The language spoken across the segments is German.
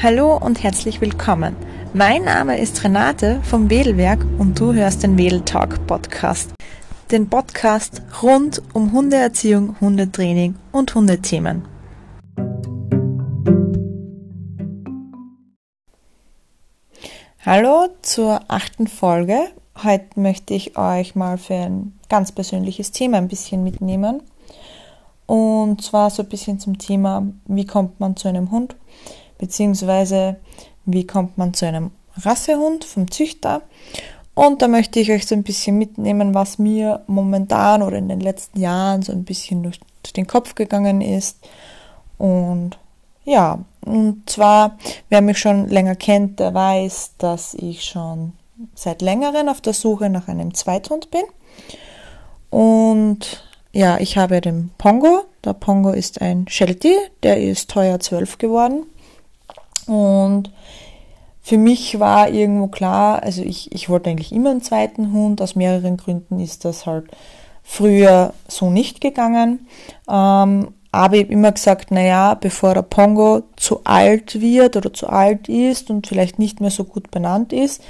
Hallo und herzlich willkommen. Mein Name ist Renate vom Wedelwerk und du hörst den Wedel Talk Podcast. Den Podcast rund um Hundeerziehung, Hundetraining und Hundethemen. Hallo zur achten Folge. Heute möchte ich euch mal für ein ganz persönliches Thema ein bisschen mitnehmen. Und zwar so ein bisschen zum Thema, wie kommt man zu einem Hund? Beziehungsweise wie kommt man zu einem Rassehund vom Züchter. Und da möchte ich euch so ein bisschen mitnehmen, was mir momentan oder in den letzten Jahren so ein bisschen durch, den Kopf gegangen ist. Und ja, und zwar, wer mich schon länger kennt, der weiß, dass ich schon seit längerem auf der Suche nach einem Zweithund bin. Und ja, ich habe den Pongo. Der Pongo ist ein Sheltie, der ist teuer 12 geworden. Und für mich war irgendwo klar, also ich, ich wollte eigentlich immer einen zweiten Hund. Aus mehreren Gründen ist das halt früher so nicht gegangen. Ähm, aber ich habe immer gesagt, naja, bevor der Pongo zu alt wird oder zu alt ist und vielleicht nicht mehr so gut benannt ist,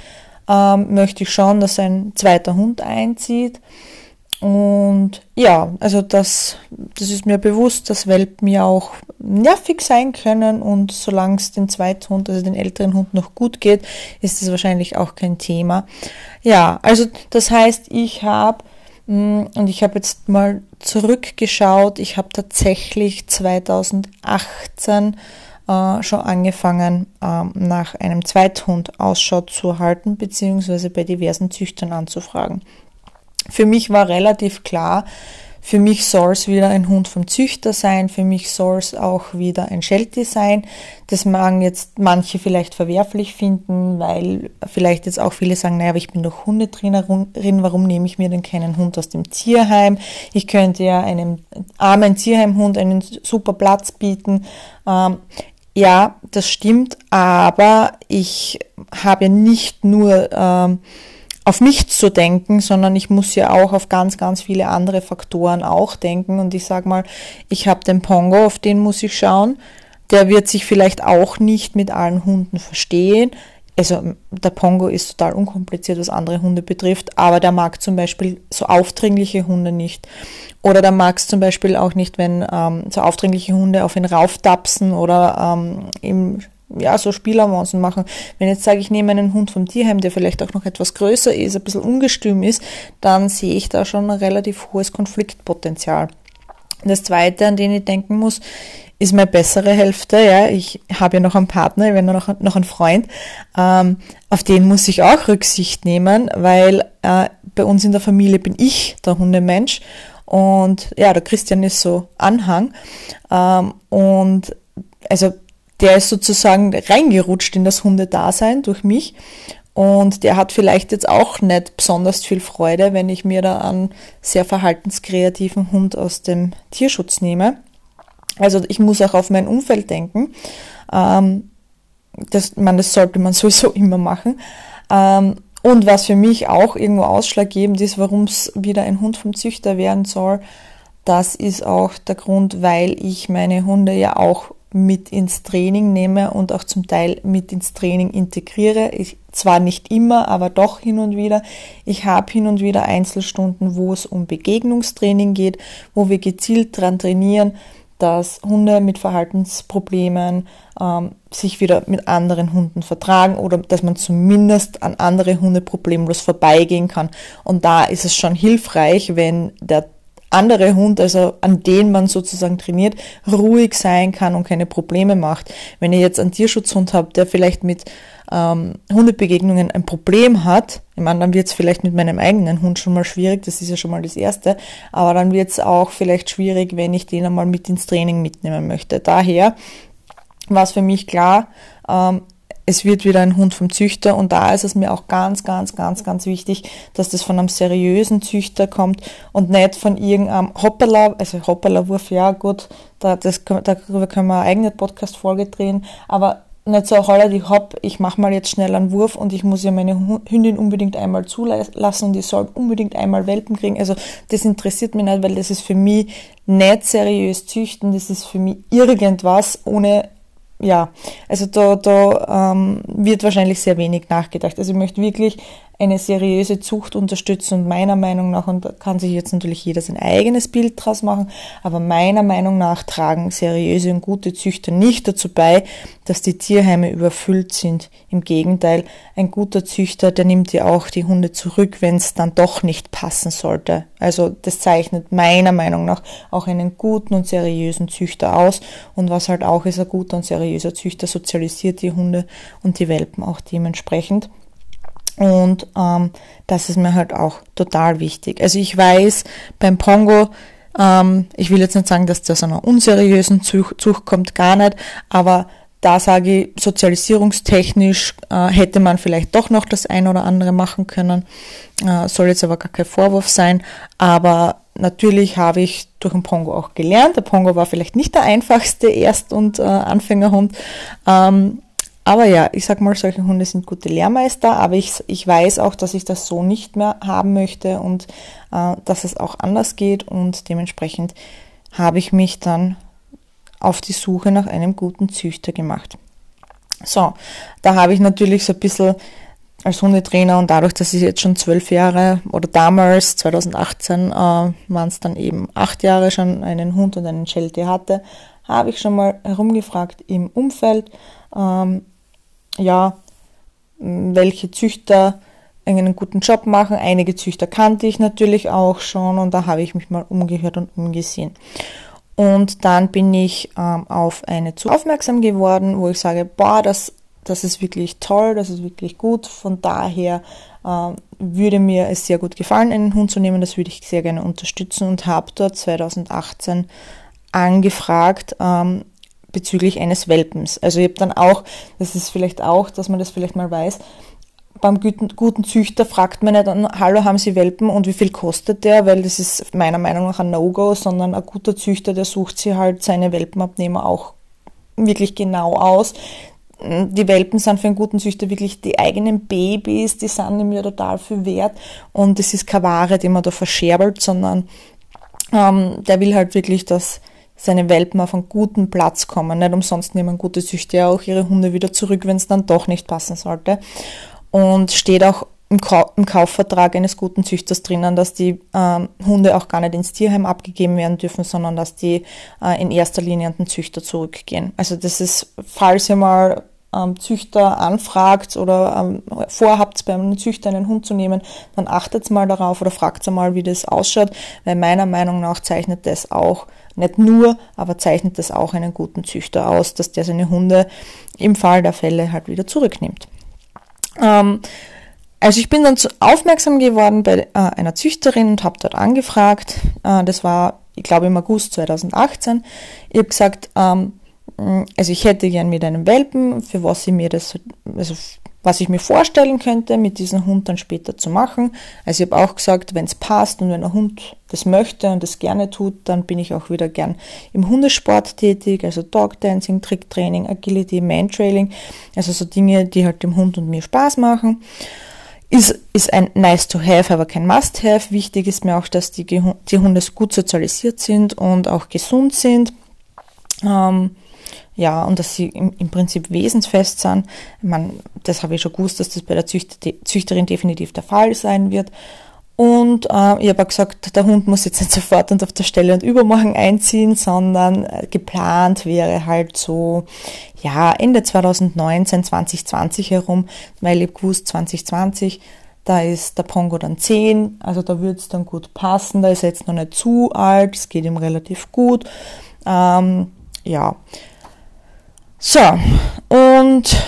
ähm, möchte ich schauen, dass ein zweiter Hund einzieht. Und ja, also das, das ist mir bewusst, dass Welpen ja auch nervig sein können und solange es den zweiten Hund, also den älteren Hund noch gut geht, ist das wahrscheinlich auch kein Thema. Ja, also das heißt, ich habe mm, und ich habe jetzt mal zurückgeschaut, ich habe tatsächlich 2018 äh, schon angefangen, äh, nach einem Zweithund Ausschau zu halten, beziehungsweise bei diversen Züchtern anzufragen. Für mich war relativ klar, für mich soll es wieder ein Hund vom Züchter sein, für mich soll es auch wieder ein Sheltie sein. Das mag jetzt manche vielleicht verwerflich finden, weil vielleicht jetzt auch viele sagen, naja, aber ich bin doch Hundetrainerin, warum nehme ich mir denn keinen Hund aus dem Tierheim? Ich könnte ja einem armen Tierheimhund einen super Platz bieten. Ähm, ja, das stimmt, aber ich habe nicht nur ähm, auf mich zu denken, sondern ich muss ja auch auf ganz, ganz viele andere Faktoren auch denken. Und ich sage mal, ich habe den Pongo, auf den muss ich schauen. Der wird sich vielleicht auch nicht mit allen Hunden verstehen. Also der Pongo ist total unkompliziert, was andere Hunde betrifft, aber der mag zum Beispiel so aufdringliche Hunde nicht. Oder der mag es zum Beispiel auch nicht, wenn ähm, so aufdringliche Hunde auf ihn rauftapsen oder ähm, ihm ja, so Spielavancen machen. Wenn jetzt sage ich, nehme einen Hund vom Tierheim, der vielleicht auch noch etwas größer ist, ein bisschen ungestüm ist, dann sehe ich da schon ein relativ hohes Konfliktpotenzial. Das zweite, an den ich denken muss, ist meine bessere Hälfte. Ja, ich habe ja noch einen Partner, ich habe noch, noch einen Freund. Ähm, auf den muss ich auch Rücksicht nehmen, weil äh, bei uns in der Familie bin ich der Hundemensch und ja, der Christian ist so Anhang. Ähm, und also der ist sozusagen reingerutscht in das Hundedasein durch mich. Und der hat vielleicht jetzt auch nicht besonders viel Freude, wenn ich mir da einen sehr verhaltenskreativen Hund aus dem Tierschutz nehme. Also ich muss auch auf mein Umfeld denken. Ähm, das, man, das sollte man sowieso immer machen. Ähm, und was für mich auch irgendwo ausschlaggebend ist, warum es wieder ein Hund vom Züchter werden soll, das ist auch der Grund, weil ich meine Hunde ja auch mit ins Training nehme und auch zum Teil mit ins Training integriere. Ich, zwar nicht immer, aber doch hin und wieder. Ich habe hin und wieder Einzelstunden, wo es um Begegnungstraining geht, wo wir gezielt dran trainieren, dass Hunde mit Verhaltensproblemen ähm, sich wieder mit anderen Hunden vertragen oder dass man zumindest an andere Hunde problemlos vorbeigehen kann. Und da ist es schon hilfreich, wenn der andere Hund, also an den man sozusagen trainiert, ruhig sein kann und keine Probleme macht. Wenn ihr jetzt einen Tierschutzhund habt, der vielleicht mit ähm, Hundebegegnungen ein Problem hat, meine, dann wird es vielleicht mit meinem eigenen Hund schon mal schwierig, das ist ja schon mal das Erste, aber dann wird es auch vielleicht schwierig, wenn ich den einmal mit ins Training mitnehmen möchte. Daher war es für mich klar, ähm, es wird wieder ein Hund vom Züchter und da ist es mir auch ganz, ganz, ganz, ganz wichtig, dass das von einem seriösen Züchter kommt und nicht von irgendeinem Hoppala, also Hoppala-Wurf, ja gut, da, das, darüber können wir eine eigene Podcast-Folge drehen, aber nicht so, holla die hopp, ich mache mal jetzt schnell einen Wurf und ich muss ja meine Hündin unbedingt einmal zulassen und die soll unbedingt einmal Welpen kriegen. Also das interessiert mich nicht, weil das ist für mich nicht seriös züchten, das ist für mich irgendwas ohne ja, also da, da ähm, wird wahrscheinlich sehr wenig nachgedacht. Also ich möchte wirklich eine seriöse Zucht unterstützen und meiner Meinung nach, und da kann sich jetzt natürlich jeder sein eigenes Bild draus machen, aber meiner Meinung nach tragen seriöse und gute Züchter nicht dazu bei, dass die Tierheime überfüllt sind. Im Gegenteil, ein guter Züchter, der nimmt ja auch die Hunde zurück, wenn es dann doch nicht passen sollte. Also das zeichnet meiner Meinung nach auch einen guten und seriösen Züchter aus. Und was halt auch ist, ein guter und seriöser Züchter sozialisiert die Hunde und die Welpen auch dementsprechend. Und ähm, das ist mir halt auch total wichtig. Also ich weiß, beim Pongo, ähm, ich will jetzt nicht sagen, dass der aus einer unseriösen Zucht, Zucht kommt, gar nicht, aber da sage ich, sozialisierungstechnisch äh, hätte man vielleicht doch noch das ein oder andere machen können. Äh, soll jetzt aber gar kein Vorwurf sein. Aber natürlich habe ich durch den Pongo auch gelernt. Der Pongo war vielleicht nicht der einfachste Erst- und äh, Anfängerhund. Ähm, aber ja, ich sag mal, solche Hunde sind gute Lehrmeister, aber ich, ich weiß auch, dass ich das so nicht mehr haben möchte und äh, dass es auch anders geht und dementsprechend habe ich mich dann auf die Suche nach einem guten Züchter gemacht. So, da habe ich natürlich so ein bisschen als Hundetrainer und dadurch, dass ich jetzt schon zwölf Jahre oder damals, 2018, äh, waren es dann eben acht Jahre schon einen Hund und einen Sheltie hatte, habe ich schon mal herumgefragt im Umfeld, ähm, ja, welche Züchter einen guten Job machen. Einige Züchter kannte ich natürlich auch schon und da habe ich mich mal umgehört und umgesehen. Und dann bin ich ähm, auf eine zu aufmerksam geworden, wo ich sage, boah, das, das ist wirklich toll, das ist wirklich gut. Von daher ähm, würde mir es sehr gut gefallen, einen Hund zu nehmen. Das würde ich sehr gerne unterstützen und habe dort 2018 angefragt, ähm, bezüglich eines Welpens. Also ich habe dann auch, das ist vielleicht auch, dass man das vielleicht mal weiß, beim guten, Züchter fragt man nicht dann, hallo, haben Sie Welpen und wie viel kostet der? Weil das ist meiner Meinung nach ein No-Go, sondern ein guter Züchter, der sucht sich halt seine Welpenabnehmer auch wirklich genau aus. Die Welpen sind für einen guten Züchter wirklich die eigenen Babys, die sind ihm ja total viel wert und es ist keine Ware, die man da verscherbelt, sondern ähm, der will halt wirklich, dass seine Welpen auf einen guten Platz kommen. Nicht umsonst nehmen gute Züchter ja auch ihre Hunde wieder zurück, wenn es dann doch nicht passen sollte. Und steht auch im, im Kaufvertrag eines guten Züchters drinnen, dass die ähm, Hunde auch gar nicht ins Tierheim abgegeben werden dürfen, sondern dass die äh, in erster Linie an den Züchter zurückgehen. Also das ist, falls ihr mal ähm, Züchter anfragt oder ähm, vorhabt, bei einem Züchter einen Hund zu nehmen, dann achtet mal darauf oder fragt mal, wie das ausschaut, weil meiner Meinung nach zeichnet das auch nicht nur, aber zeichnet das auch einen guten Züchter aus, dass der seine Hunde im Fall der Fälle halt wieder zurücknimmt. Ähm, also ich bin dann aufmerksam geworden bei äh, einer Züchterin und habe dort angefragt. Äh, das war, ich glaube, im August 2018. Ich habe gesagt, ähm, also ich hätte gern mit einem Welpen, für was sie mir das, also was ich mir vorstellen könnte, mit diesem Hund dann später zu machen. Also ich habe auch gesagt, wenn es passt und wenn der Hund das möchte und das gerne tut, dann bin ich auch wieder gern im Hundesport tätig, also Dog Dancing, Tricktraining, Agility, Mantrailing, also so Dinge, die halt dem Hund und mir Spaß machen. Ist, ist ein nice to have, aber kein must have. Wichtig ist mir auch, dass die Hunde gut sozialisiert sind und auch gesund sind. Ähm, ja, und dass sie im, im Prinzip wesensfest sind. Man, das habe ich schon gewusst, dass das bei der Züchter, Züchterin definitiv der Fall sein wird. Und äh, ich habe auch gesagt, der Hund muss jetzt nicht sofort und auf der Stelle und übermorgen einziehen, sondern äh, geplant wäre halt so, ja, Ende 2019, 2020 herum, weil ich gewusst, 2020, da ist der Pongo dann 10, also da würde es dann gut passen, da ist er jetzt noch nicht zu alt, es geht ihm relativ gut. Ähm, ja, so, und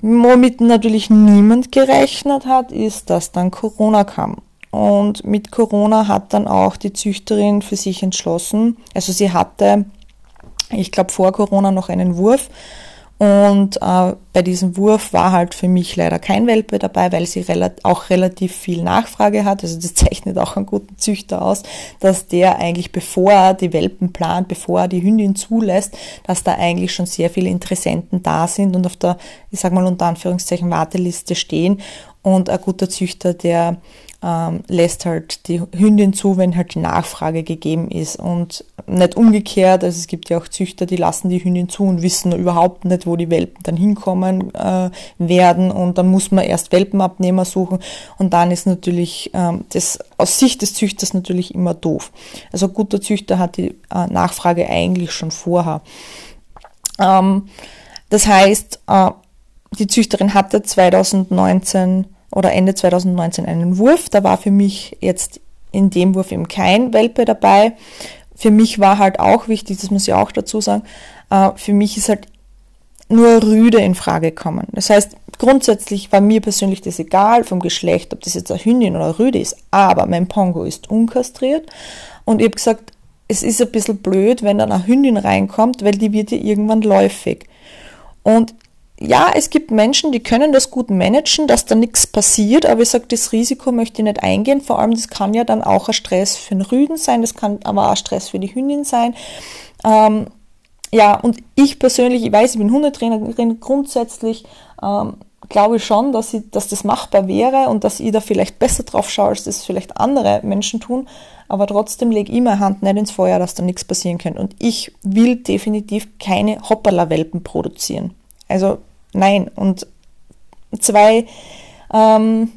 womit natürlich niemand gerechnet hat, ist, dass dann Corona kam. Und mit Corona hat dann auch die Züchterin für sich entschlossen, also sie hatte, ich glaube vor Corona noch einen Wurf und äh, bei diesem Wurf war halt für mich leider kein Welpe dabei, weil sie rel auch relativ viel Nachfrage hat. Also das zeichnet auch einen guten Züchter aus, dass der eigentlich, bevor er die Welpen plant, bevor er die Hündin zulässt, dass da eigentlich schon sehr viele Interessenten da sind und auf der, ich sag mal unter Anführungszeichen, Warteliste stehen. Und ein guter Züchter, der ähm, lässt halt die Hündin zu, wenn halt die Nachfrage gegeben ist und nicht umgekehrt. Also es gibt ja auch Züchter, die lassen die Hündin zu und wissen überhaupt nicht, wo die Welpen dann hinkommen äh, werden und dann muss man erst Welpenabnehmer suchen und dann ist natürlich ähm, das aus Sicht des Züchters natürlich immer doof. Also ein guter Züchter hat die äh, Nachfrage eigentlich schon vorher. Ähm, das heißt, äh, die Züchterin hatte 2019 oder Ende 2019 einen Wurf. Da war für mich jetzt in dem Wurf eben kein Welpe dabei. Für mich war halt auch wichtig, das muss ich auch dazu sagen, äh, für mich ist halt nur Rüde in Frage gekommen. Das heißt, grundsätzlich war mir persönlich das egal vom Geschlecht, ob das jetzt eine Hündin oder eine Rüde ist, aber mein Pongo ist unkastriert und ich habe gesagt, es ist ein bisschen blöd, wenn dann eine Hündin reinkommt, weil die wird ja irgendwann läufig. Und ja, es gibt Menschen, die können das gut managen, dass da nichts passiert, aber ich sage, das Risiko möchte ich nicht eingehen. Vor allem, das kann ja dann auch ein Stress für den Rüden sein, das kann aber auch Stress für die Hündin sein. Ähm, ja, und ich persönlich, ich weiß, ich bin Hundetrainerin, grundsätzlich ähm, glaube ich schon, dass, ich, dass das machbar wäre und dass ich da vielleicht besser drauf schaue, als das vielleicht andere Menschen tun. Aber trotzdem lege ich meine Hand nicht ins Feuer, dass da nichts passieren könnte. Und ich will definitiv keine Hoppala-Welpen produzieren. Also nein. Und zwei, ähm,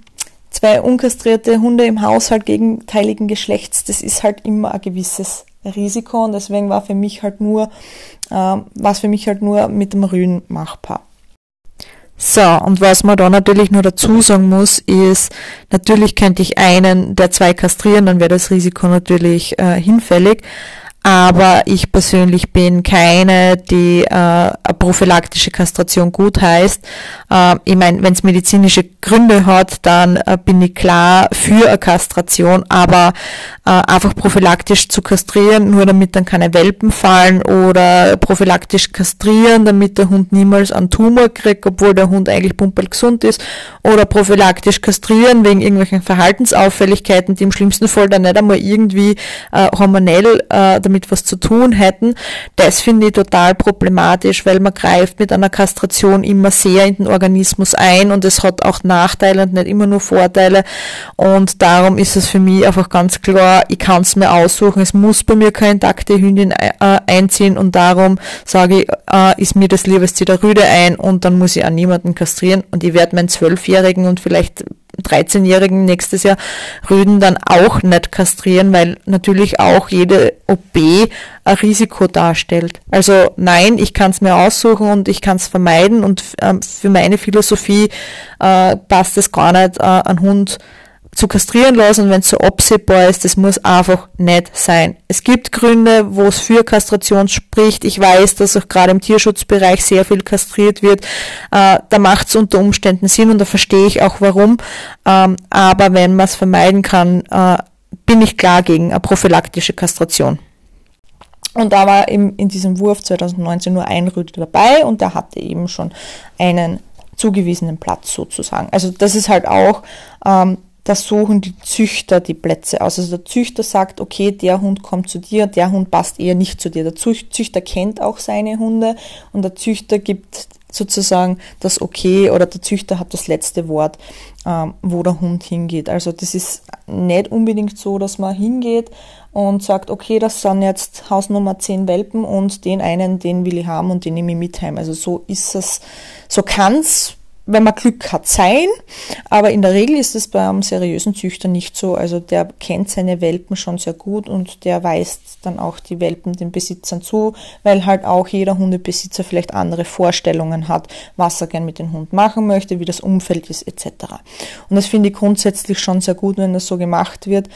zwei unkastrierte Hunde im Haushalt gegenteiligen Geschlechts, das ist halt immer ein gewisses Risiko und deswegen war für mich halt nur, ähm, war für mich halt nur mit dem Rühen machbar. So, und was man da natürlich nur dazu sagen muss, ist, natürlich könnte ich einen der zwei kastrieren, dann wäre das Risiko natürlich äh, hinfällig aber ich persönlich bin keine, die äh, eine prophylaktische Kastration gut heißt. Äh, ich meine, wenn es medizinische Gründe hat, dann äh, bin ich klar für eine Kastration, aber äh, einfach prophylaktisch zu kastrieren, nur damit dann keine Welpen fallen oder prophylaktisch kastrieren, damit der Hund niemals einen Tumor kriegt, obwohl der Hund eigentlich pumpel gesund ist, oder prophylaktisch kastrieren wegen irgendwelchen Verhaltensauffälligkeiten, die im schlimmsten Fall dann nicht einmal irgendwie äh, hormonell äh, damit was zu tun hätten. Das finde ich total problematisch, weil man greift mit einer Kastration immer sehr in den Organismus ein und es hat auch Nachteile und nicht immer nur Vorteile. Und darum ist es für mich einfach ganz klar, ich kann es mir aussuchen. Es muss bei mir keine intakte Hündin äh, einziehen und darum sage ich, äh, ist mir das lieber, es zieht der Rüde ein und dann muss ich auch niemanden kastrieren und ich werde meinen Zwölfjährigen und vielleicht 13-Jährigen nächstes Jahr Rüden dann auch nicht kastrieren, weil natürlich auch jede OP ein Risiko darstellt. Also nein, ich kann es mir aussuchen und ich kann es vermeiden und ähm, für meine Philosophie äh, passt es gar nicht, äh, einen Hund zu kastrieren lassen, wenn es so absehbar ist, das muss einfach nicht sein. Es gibt Gründe, wo es für Kastration spricht. Ich weiß, dass auch gerade im Tierschutzbereich sehr viel kastriert wird. Äh, da macht es unter Umständen Sinn und da verstehe ich auch warum. Ähm, aber wenn man es vermeiden kann, äh, bin ich klar gegen eine prophylaktische Kastration. Und da war eben in diesem Wurf 2019 nur ein Rüde dabei und der hatte eben schon einen zugewiesenen Platz sozusagen. Also das ist halt auch ähm, da suchen die Züchter die Plätze aus. Also der Züchter sagt, okay, der Hund kommt zu dir, der Hund passt eher nicht zu dir. Der Züchter kennt auch seine Hunde und der Züchter gibt sozusagen das Okay oder der Züchter hat das letzte Wort, ähm, wo der Hund hingeht. Also das ist nicht unbedingt so, dass man hingeht und sagt, okay, das sind jetzt Hausnummer 10 Welpen und den einen, den will ich haben und den nehme ich mit heim. Also so ist es, so kann's wenn man Glück hat, sein. Aber in der Regel ist es bei einem seriösen Züchter nicht so. Also der kennt seine Welpen schon sehr gut und der weist dann auch die Welpen den Besitzern zu, weil halt auch jeder Hundebesitzer vielleicht andere Vorstellungen hat, was er gern mit dem Hund machen möchte, wie das Umfeld ist etc. Und das finde ich grundsätzlich schon sehr gut, wenn das so gemacht wird,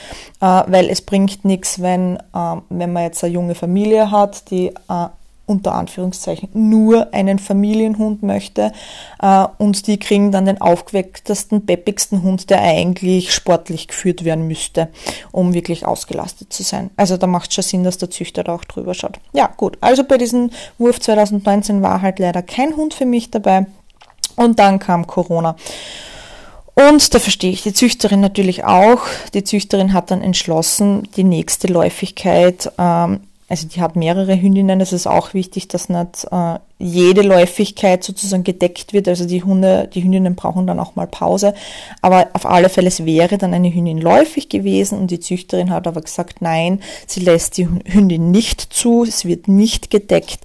äh, weil es bringt nichts, wenn, äh, wenn man jetzt eine junge Familie hat, die äh, unter Anführungszeichen nur einen Familienhund möchte äh, und die kriegen dann den aufgewecktesten, peppigsten Hund, der eigentlich sportlich geführt werden müsste, um wirklich ausgelastet zu sein. Also da macht es schon Sinn, dass der Züchter da auch drüber schaut. Ja, gut. Also bei diesem Wurf 2019 war halt leider kein Hund für mich dabei und dann kam Corona. Und da verstehe ich die Züchterin natürlich auch. Die Züchterin hat dann entschlossen, die nächste Läufigkeit ähm, also die hat mehrere Hündinnen, das ist auch wichtig, dass nicht äh, jede Läufigkeit sozusagen gedeckt wird. Also die Hunde, die Hündinnen brauchen dann auch mal Pause. Aber auf alle Fälle, es wäre dann eine Hündin läufig gewesen und die Züchterin hat aber gesagt, nein, sie lässt die Hündin nicht zu, es wird nicht gedeckt,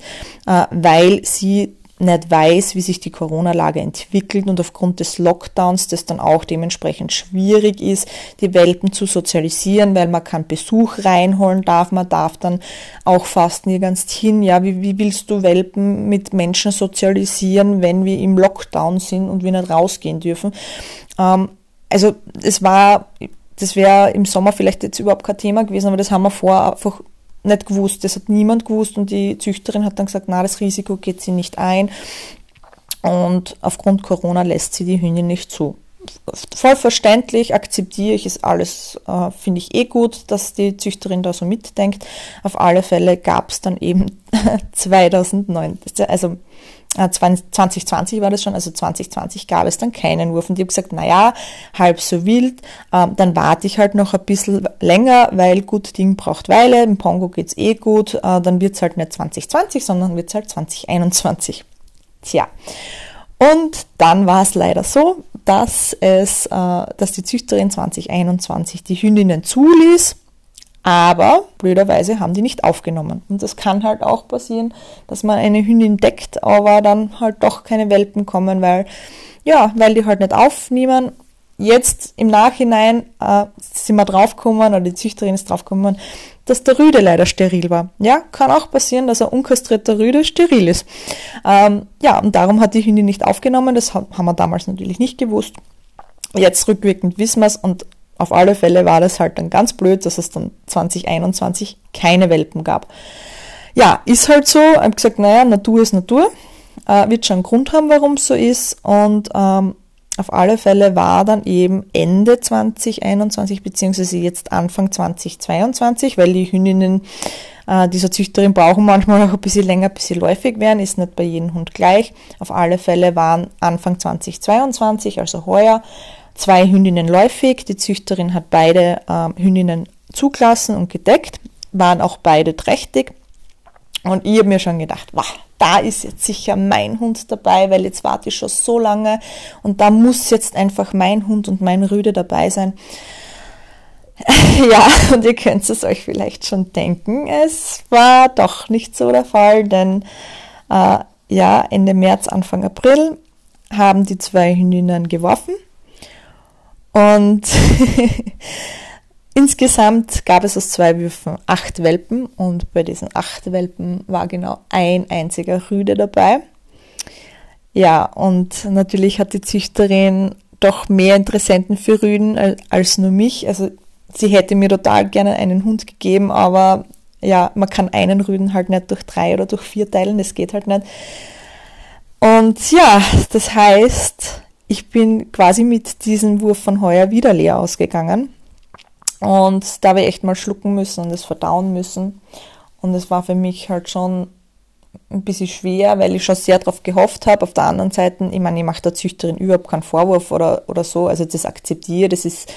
äh, weil sie nicht weiß, wie sich die Corona-Lage entwickelt und aufgrund des Lockdowns das dann auch dementsprechend schwierig ist, die Welpen zu sozialisieren, weil man keinen Besuch reinholen darf, man darf dann auch fast nirgends hin. Ja, wie, wie willst du Welpen mit Menschen sozialisieren, wenn wir im Lockdown sind und wir nicht rausgehen dürfen? Ähm, also es war, das wäre im Sommer vielleicht jetzt überhaupt kein Thema gewesen, aber das haben wir vor einfach nicht gewusst. Das hat niemand gewusst und die Züchterin hat dann gesagt, na, das Risiko geht sie nicht ein und aufgrund Corona lässt sie die Hündin nicht zu. Voll verständlich, akzeptiere ich, ist alles, äh, finde ich eh gut, dass die Züchterin da so mitdenkt. Auf alle Fälle gab es dann eben 2009, also 2020 äh, war das schon, also 2020 gab es dann keinen Wurf und ich habe gesagt, naja, halb so wild, ähm, dann warte ich halt noch ein bisschen länger, weil gut Ding braucht Weile, im Pongo geht's eh gut, äh, dann wird's halt nicht 2020, sondern wird's halt 2021. Tja. Und dann war es leider so, dass es, äh, dass die Züchterin 2021 die Hündinnen zuließ aber blöderweise haben die nicht aufgenommen. Und das kann halt auch passieren, dass man eine Hündin deckt, aber dann halt doch keine Welpen kommen, weil, ja, weil die halt nicht aufnehmen. Jetzt im Nachhinein äh, sind wir draufgekommen, oder die Züchterin ist draufgekommen, dass der Rüde leider steril war. Ja, kann auch passieren, dass ein unkastrierter Rüde steril ist. Ähm, ja, und darum hat die Hündin nicht aufgenommen. Das haben wir damals natürlich nicht gewusst. Jetzt rückwirkend wissen wir es und auf alle Fälle war das halt dann ganz blöd, dass es dann 2021 keine Welpen gab. Ja, ist halt so. Ich habe gesagt, naja, Natur ist Natur. Äh, wird schon einen Grund haben, warum es so ist. Und ähm, auf alle Fälle war dann eben Ende 2021 beziehungsweise jetzt Anfang 2022, weil die Hündinnen äh, dieser Züchterin brauchen manchmal auch ein bisschen länger, bis sie läufig werden, ist nicht bei jedem Hund gleich. Auf alle Fälle waren Anfang 2022, also heuer, zwei Hündinnen läufig. Die Züchterin hat beide äh, Hündinnen zugelassen und gedeckt, waren auch beide trächtig. Und ich habe mir schon gedacht, wow, da ist jetzt sicher mein Hund dabei, weil jetzt warte ich schon so lange und da muss jetzt einfach mein Hund und mein Rüde dabei sein. Ja, und ihr könnt es euch vielleicht schon denken, es war doch nicht so der Fall, denn äh, ja, Ende März, Anfang April haben die zwei Hündinnen geworfen und insgesamt gab es aus zwei Würfen acht Welpen und bei diesen acht Welpen war genau ein einziger Rüde dabei. Ja, und natürlich hat die Züchterin doch mehr Interessenten für Rüden als nur mich. Also sie hätte mir total gerne einen Hund gegeben, aber ja, man kann einen Rüden halt nicht durch drei oder durch vier teilen, das geht halt nicht. Und ja, das heißt, ich bin quasi mit diesem Wurf von heuer wieder leer ausgegangen. Und da habe ich echt mal schlucken müssen und es verdauen müssen. Und es war für mich halt schon ein bisschen schwer, weil ich schon sehr darauf gehofft habe. Auf der anderen Seite, ich meine, ich mache der Züchterin überhaupt keinen Vorwurf oder, oder so. Also das akzeptiere, das ist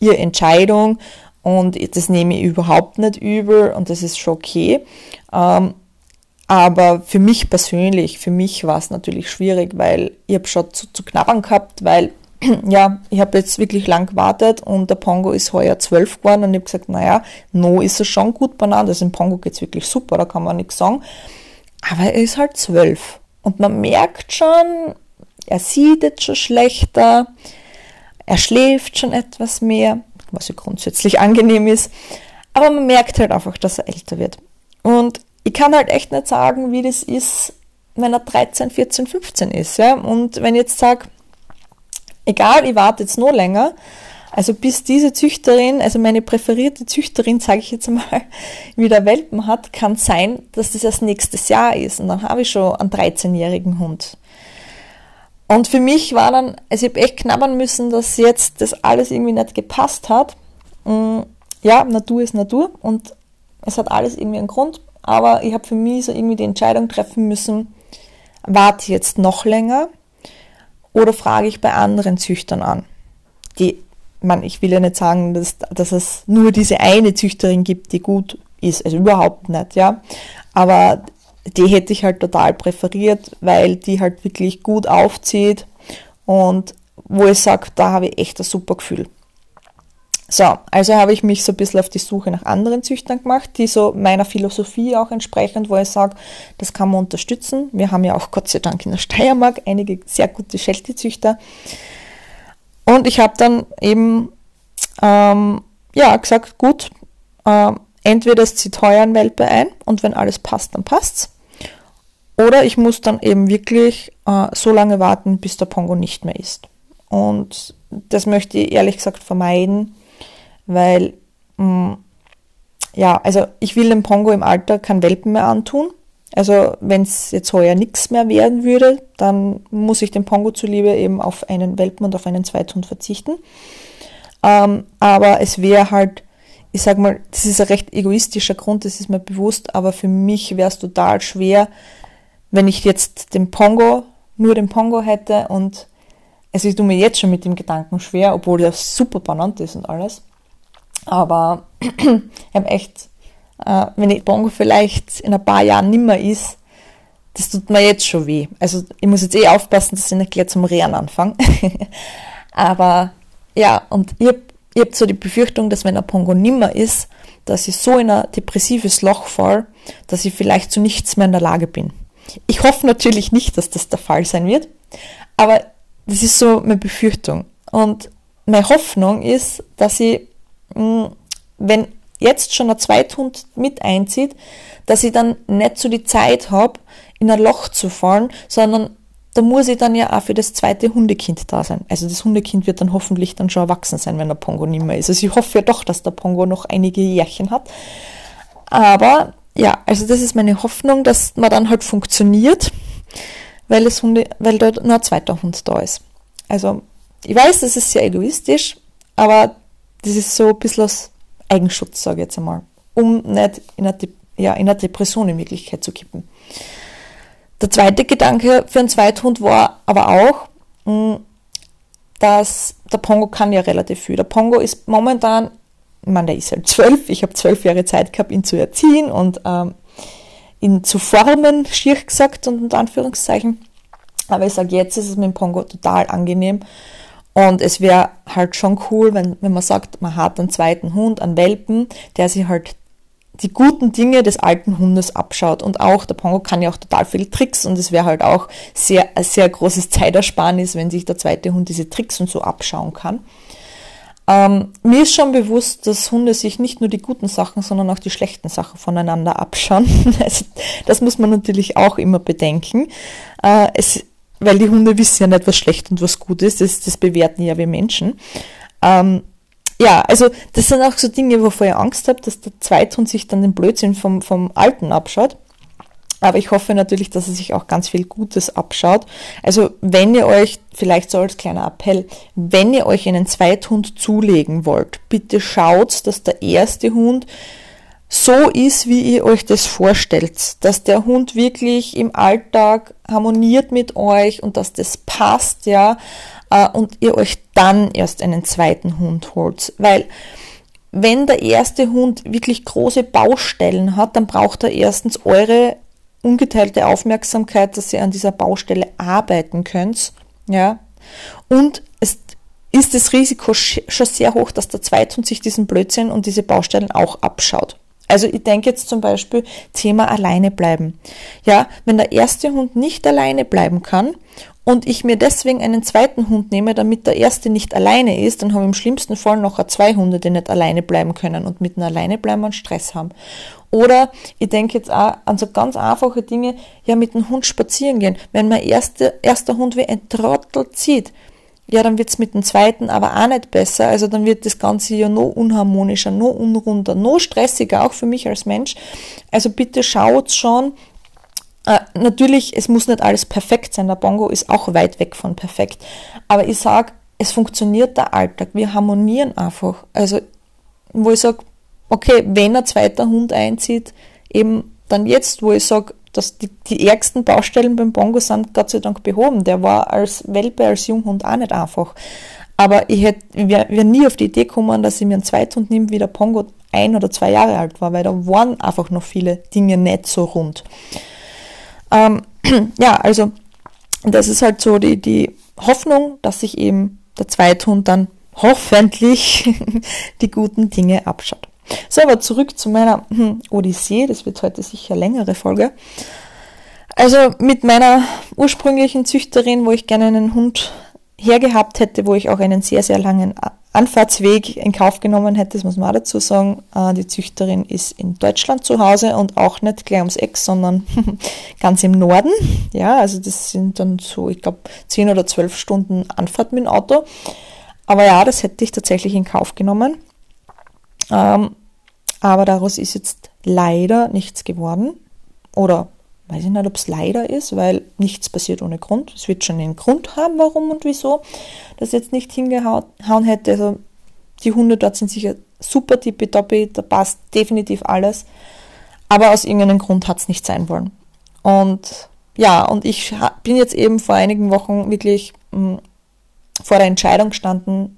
ihre Entscheidung und das nehme ich überhaupt nicht übel und das ist schon okay. Ähm, aber für mich persönlich, für mich war es natürlich schwierig, weil ich habe schon zu, zu knabbern gehabt, weil ja, ich habe jetzt wirklich lang gewartet und der Pongo ist heuer zwölf geworden und ich habe gesagt, naja, no ist er schon gut benannt. Also im Pongo geht's wirklich super, da kann man nichts sagen. Aber er ist halt zwölf. Und man merkt schon, er sieht jetzt schon schlechter, er schläft schon etwas mehr, was ja grundsätzlich angenehm ist. Aber man merkt halt einfach, dass er älter wird. Und ich kann halt echt nicht sagen, wie das ist, wenn er 13, 14, 15 ist. Ja? Und wenn ich jetzt sage, egal, ich warte jetzt noch länger, also bis diese Züchterin, also meine präferierte Züchterin, sage ich jetzt mal, wieder Welpen hat, kann sein, dass das erst nächstes Jahr ist. Und dann habe ich schon einen 13-jährigen Hund. Und für mich war dann, also ich habe echt knabbern müssen, dass jetzt das alles irgendwie nicht gepasst hat. Mm, ja, Natur ist Natur und es hat alles irgendwie einen Grund. Aber ich habe für mich so irgendwie die Entscheidung treffen müssen, warte jetzt noch länger oder frage ich bei anderen Züchtern an. Die, man, ich will ja nicht sagen, dass, dass es nur diese eine Züchterin gibt, die gut ist. Also überhaupt nicht, ja. Aber die hätte ich halt total präferiert, weil die halt wirklich gut aufzieht und wo ich sage, da habe ich echt ein super Gefühl. So, also habe ich mich so ein bisschen auf die Suche nach anderen Züchtern gemacht, die so meiner Philosophie auch entsprechend, wo ich sage, das kann man unterstützen. Wir haben ja auch Gott sei Dank in der Steiermark einige sehr gute Sheltie-Züchter. Und ich habe dann eben ähm, ja, gesagt, gut, äh, entweder es zieht heuer ein Welpe ein und wenn alles passt, dann passt's. Oder ich muss dann eben wirklich äh, so lange warten, bis der Pongo nicht mehr ist. Und das möchte ich ehrlich gesagt vermeiden, weil, mh, mm, ja, also ich will dem Pongo im Alter kein Welpen mehr antun. Also wenn es jetzt heuer nichts mehr werden würde, dann muss ich dem Pongo zuliebe eben auf einen Welpen und auf einen Zweithund verzichten. Ähm, aber es wäre halt, ich sag mal, das ist ein recht egoistischer Grund, das ist mir bewusst, aber für mich wäre es total schwer, wenn ich jetzt den Pongo, nur den Pongo hätte und ich tue mir jetzt schon mit dem Gedanken schwer, obwohl der super banant ist und alles. Aber ich habe echt, äh, wenn ich Pongo vielleicht in ein paar Jahren nimmer ist, das tut mir jetzt schon weh. Also ich muss jetzt eh aufpassen, dass ich nicht gleich zum Rehren anfange. Aber ja, und ich habe hab so die Befürchtung, dass wenn ein Pongo nimmer ist, dass ich so in ein depressives Loch fall, dass ich vielleicht zu nichts mehr in der Lage bin. Ich hoffe natürlich nicht, dass das der Fall sein wird, aber das ist so meine Befürchtung. Und meine Hoffnung ist, dass ich, wenn jetzt schon ein Zweithund mit einzieht, dass ich dann nicht so die Zeit habe, in ein Loch zu fallen, sondern da muss ich dann ja auch für das zweite Hundekind da sein. Also das Hundekind wird dann hoffentlich dann schon erwachsen sein, wenn der Pongo nicht mehr ist. Also ich hoffe ja doch, dass der Pongo noch einige Jährchen hat. Aber ja, also das ist meine Hoffnung, dass man dann halt funktioniert, weil, es Hunde, weil da nur ein zweiter Hund da ist. Also ich weiß, das ist sehr egoistisch, aber das ist so ein bisschen aus Eigenschutz, sage ich jetzt einmal, um nicht in eine, ja, in eine Depression in Wirklichkeit zu kippen. Der zweite Gedanke für einen Zweithund war aber auch, hm, dass der Pongo kann ja relativ viel. Der Pongo ist momentan ich meine, der ist halt zwölf, ich habe zwölf Jahre Zeit gehabt, ihn zu erziehen und ähm, ihn zu formen, schier gesagt und unter Anführungszeichen. Aber ich sage, jetzt ist es mit dem Pongo total angenehm. Und es wäre halt schon cool, wenn, wenn man sagt, man hat einen zweiten Hund, einen Welpen, der sich halt die guten Dinge des alten Hundes abschaut. Und auch, der Pongo kann ja auch total viele Tricks und es wäre halt auch sehr, ein sehr großes Zeitersparnis, wenn sich der zweite Hund diese Tricks und so abschauen kann. Ähm, mir ist schon bewusst, dass Hunde sich nicht nur die guten Sachen, sondern auch die schlechten Sachen voneinander abschauen. Also, das muss man natürlich auch immer bedenken. Äh, es, weil die Hunde wissen ja nicht, was schlecht und was gut ist. Das, das bewerten ja wir Menschen. Ähm, ja, also das sind auch so Dinge, wovor ich Angst habe, dass der Zweithund sich dann den Blödsinn vom, vom Alten abschaut. Aber ich hoffe natürlich, dass er sich auch ganz viel Gutes abschaut. Also wenn ihr euch, vielleicht so als kleiner Appell, wenn ihr euch einen Zweithund zulegen wollt, bitte schaut, dass der erste Hund so ist, wie ihr euch das vorstellt, dass der Hund wirklich im Alltag harmoniert mit euch und dass das passt, ja, äh, und ihr euch dann erst einen zweiten Hund holt, weil wenn der erste Hund wirklich große Baustellen hat, dann braucht er erstens eure ungeteilte Aufmerksamkeit, dass ihr an dieser Baustelle arbeiten könnt. Ja. Und es ist das Risiko schon sehr hoch, dass der Zweithund sich diesen Blödsinn und diese Baustellen auch abschaut. Also ich denke jetzt zum Beispiel Thema alleine bleiben. Ja, wenn der erste Hund nicht alleine bleiben kann und ich mir deswegen einen zweiten Hund nehme, damit der erste nicht alleine ist, dann habe ich im schlimmsten Fall noch zwei Hunde, die nicht alleine bleiben können und mit einem alleine bleiben und Stress haben. Oder ich denke jetzt auch an so ganz einfache Dinge, ja mit dem Hund spazieren gehen. Wenn mein erster, erster Hund wie ein Trottel zieht, ja, dann wird's mit dem zweiten aber auch nicht besser. Also dann wird das Ganze ja noch unharmonischer, noch unrunder, noch stressiger, auch für mich als Mensch. Also bitte schaut schon, äh, natürlich, es muss nicht alles perfekt sein. Der Bongo ist auch weit weg von perfekt. Aber ich sag, es funktioniert der Alltag. Wir harmonieren einfach. Also, wo ich sag, okay, wenn ein zweiter Hund einzieht, eben dann jetzt, wo ich sag, dass die, die ärgsten Baustellen beim Bongo sind Gott sei Dank behoben. Der war als Welpe, als Junghund auch nicht einfach. Aber ich hätte, wäre wär nie auf die Idee gekommen, dass ich mir einen Zweithund nehme, wie der Pongo ein oder zwei Jahre alt war, weil da waren einfach noch viele Dinge nicht so rund. Ähm, ja, also das ist halt so die, die Hoffnung, dass sich eben der Zweithund dann hoffentlich die guten Dinge abschaut. So, aber zurück zu meiner hm, Odyssee. Das wird heute sicher eine längere Folge. Also mit meiner ursprünglichen Züchterin, wo ich gerne einen Hund hergehabt hätte, wo ich auch einen sehr, sehr langen Anfahrtsweg in Kauf genommen hätte, das muss man auch dazu sagen. Äh, die Züchterin ist in Deutschland zu Hause und auch nicht gleich ums Eck, sondern ganz im Norden. Ja, also das sind dann so, ich glaube, 10 oder 12 Stunden Anfahrt mit dem Auto. Aber ja, das hätte ich tatsächlich in Kauf genommen. Ähm, aber daraus ist jetzt leider nichts geworden. Oder weiß ich nicht, ob es leider ist, weil nichts passiert ohne Grund. Es wird schon einen Grund haben, warum und wieso das jetzt nicht hingehauen hätte. Also die Hunde dort sind sicher super tippitoppi, da passt definitiv alles. Aber aus irgendeinem Grund hat es nicht sein wollen. Und ja, und ich bin jetzt eben vor einigen Wochen wirklich mh, hm, vor der Entscheidung gestanden,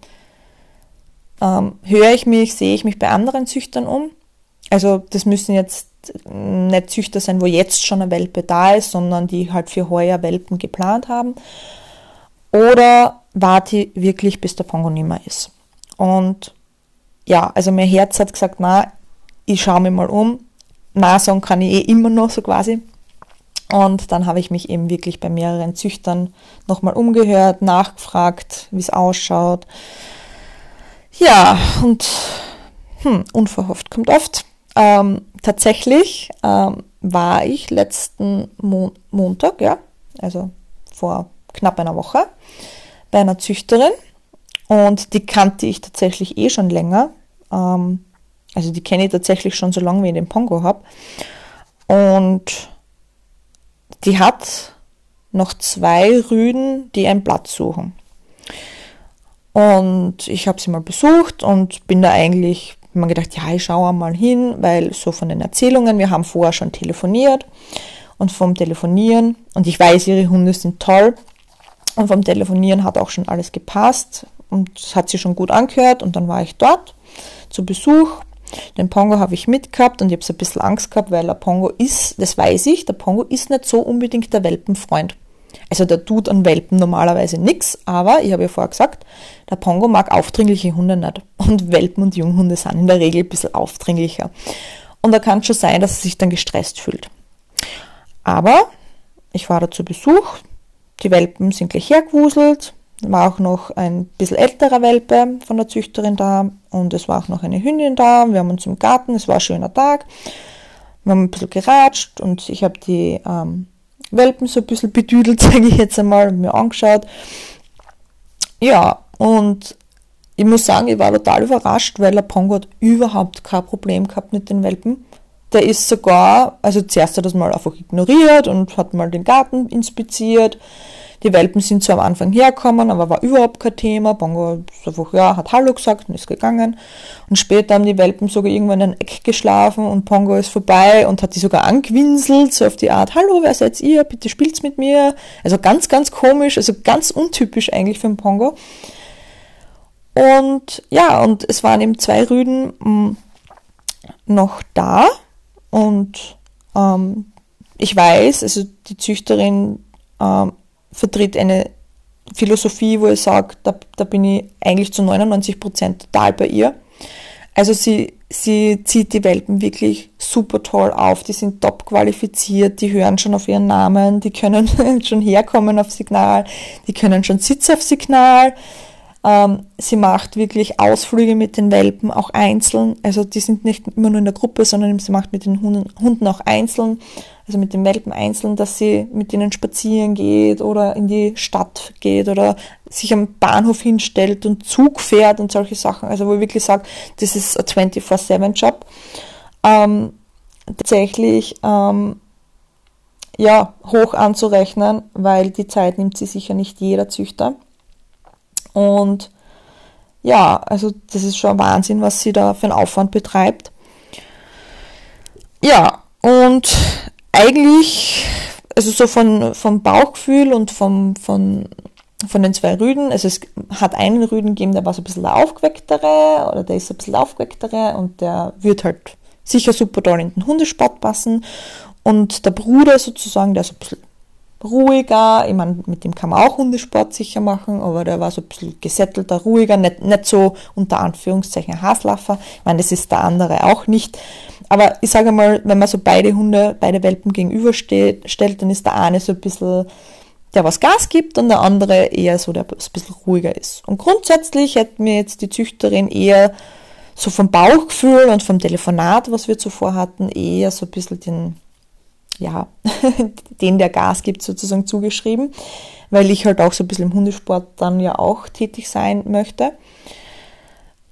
ähm, höre ich mich, sehe ich mich bei anderen Züchtern um. Also das müssen jetzt nicht Züchter sein, wo jetzt schon eine Welpe da ist, sondern die halt für heuer Welpen geplant haben. Oder warte ich wirklich, bis der Pongo nimmer ist. Und ja, also mein Herz hat gesagt, na, ich schaue mich mal um. Na, sagen kann ich eh immer noch so quasi. Und dann habe ich mich eben wirklich bei mehreren Züchtern nochmal umgehört, nachgefragt, wie es ausschaut. Ja, und hm, unverhofft kommt oft. Ähm, tatsächlich ähm, war ich letzten Mo Montag, ja, also vor knapp einer Woche, bei einer Züchterin und die kannte ich tatsächlich eh schon länger. Ähm, also die kenne ich tatsächlich schon so lange, wie ich den Pongo habe. Und die hat noch zwei Rüden, die einen Platz suchen. Und ich habe sie mal besucht und bin da eigentlich mir gedacht, ja, ich schaue mal hin, weil so von den Erzählungen, wir haben vorher schon telefoniert und vom Telefonieren, und ich weiß, ihre Hunde sind toll, und vom Telefonieren hat auch schon alles gepasst und es hat sie schon gut angehört und dann war ich dort zu Besuch. Den Pongo habe ich mitgehabt und ich habe so ein bisschen Angst gehabt, weil der Pongo ist, das weiß ich, der Pongo ist nicht so unbedingt der Welpenfreund. Also der tut an Welpen normalerweise nichts, aber ich habe ja vorher gesagt, der Pongo mag aufdringliche Hunde nicht. Und Welpen und Junghunde sind in der Regel ein bisschen aufdringlicher. Und da kann es schon sein, dass er sich dann gestresst fühlt. Aber ich war da zu Besuch, die Welpen sind gleich hergewuselt, war auch noch ein bisschen älterer Welpe von der Züchterin da und es war auch noch eine Hündin da. Wir haben uns im Garten, es war ein schöner Tag. Wir haben ein bisschen geratscht und ich habe die ähm, Welpen so ein bisschen bedüdelt, sage ich jetzt einmal, mir angeschaut. Ja, und ich muss sagen, ich war total überrascht, weil der Pongo hat überhaupt kein Problem gehabt mit den Welpen. Der ist sogar, also zuerst hat er das mal einfach ignoriert und hat mal den Garten inspiziert. Die Welpen sind so am Anfang hergekommen, aber war überhaupt kein Thema. Bongo ist einfach, ja, hat Hallo gesagt und ist gegangen. Und später haben die Welpen sogar irgendwann in einem Eck geschlafen und Pongo ist vorbei und hat die sogar angewinselt, so auf die Art, Hallo, wer seid ihr? Bitte spielt's mit mir. Also ganz, ganz komisch, also ganz untypisch eigentlich für einen Pongo. Und ja, und es waren eben zwei Rüden mh, mm, noch da und ähm, ich weiß, also die Züchterin ähm, vertritt eine Philosophie, wo ich sage, da, da bin ich eigentlich zu 99 Prozent total bei ihr. Also sie, sie zieht die Welpen wirklich super toll auf, die sind top qualifiziert, die hören schon auf ihren Namen, die können schon herkommen auf Signal, die können schon Sitz auf Signal. Ähm, sie macht wirklich Ausflüge mit den Welpen, auch einzeln. Also die sind nicht immer nur in der Gruppe, sondern sie macht mit den Hunden auch einzeln also mit den Welpen einzeln, dass sie mit ihnen spazieren geht oder in die Stadt geht oder sich am Bahnhof hinstellt und Zug fährt und solche Sachen. Also wo ich wirklich sage, das ist ein 24-7-Job. Ähm, tatsächlich ähm, ja, hoch anzurechnen, weil die Zeit nimmt sie sicher nicht jeder Züchter. Und ja, also das ist schon Wahnsinn, was sie da für einen Aufwand betreibt. Ja, und eigentlich, also so von, vom Bauchgefühl und vom, von, von den zwei Rüden, also es hat einen Rüden gegeben, der war so ein bisschen der aufgewecktere oder der ist ein bisschen aufgewecktere und der wird halt sicher super toll in den Hundesport passen. Und der Bruder sozusagen, der ist ein bisschen ruhiger, ich meine, mit dem kann man auch Hundesport sicher machen, aber der war so ein bisschen gesettelter, ruhiger, nicht, nicht so unter Anführungszeichen Haslaffer. Ich meine, das ist der andere auch nicht. Aber ich sage mal, wenn man so beide Hunde, beide Welpen gegenüberstellt, dann ist der eine so ein bisschen der was Gas gibt und der andere eher so, der ein bisschen ruhiger ist. Und grundsätzlich hätte mir jetzt die Züchterin eher so vom Bauchgefühl und vom Telefonat, was wir zuvor hatten, eher so ein bisschen den, ja, den der Gas gibt sozusagen zugeschrieben, weil ich halt auch so ein bisschen im Hundesport dann ja auch tätig sein möchte.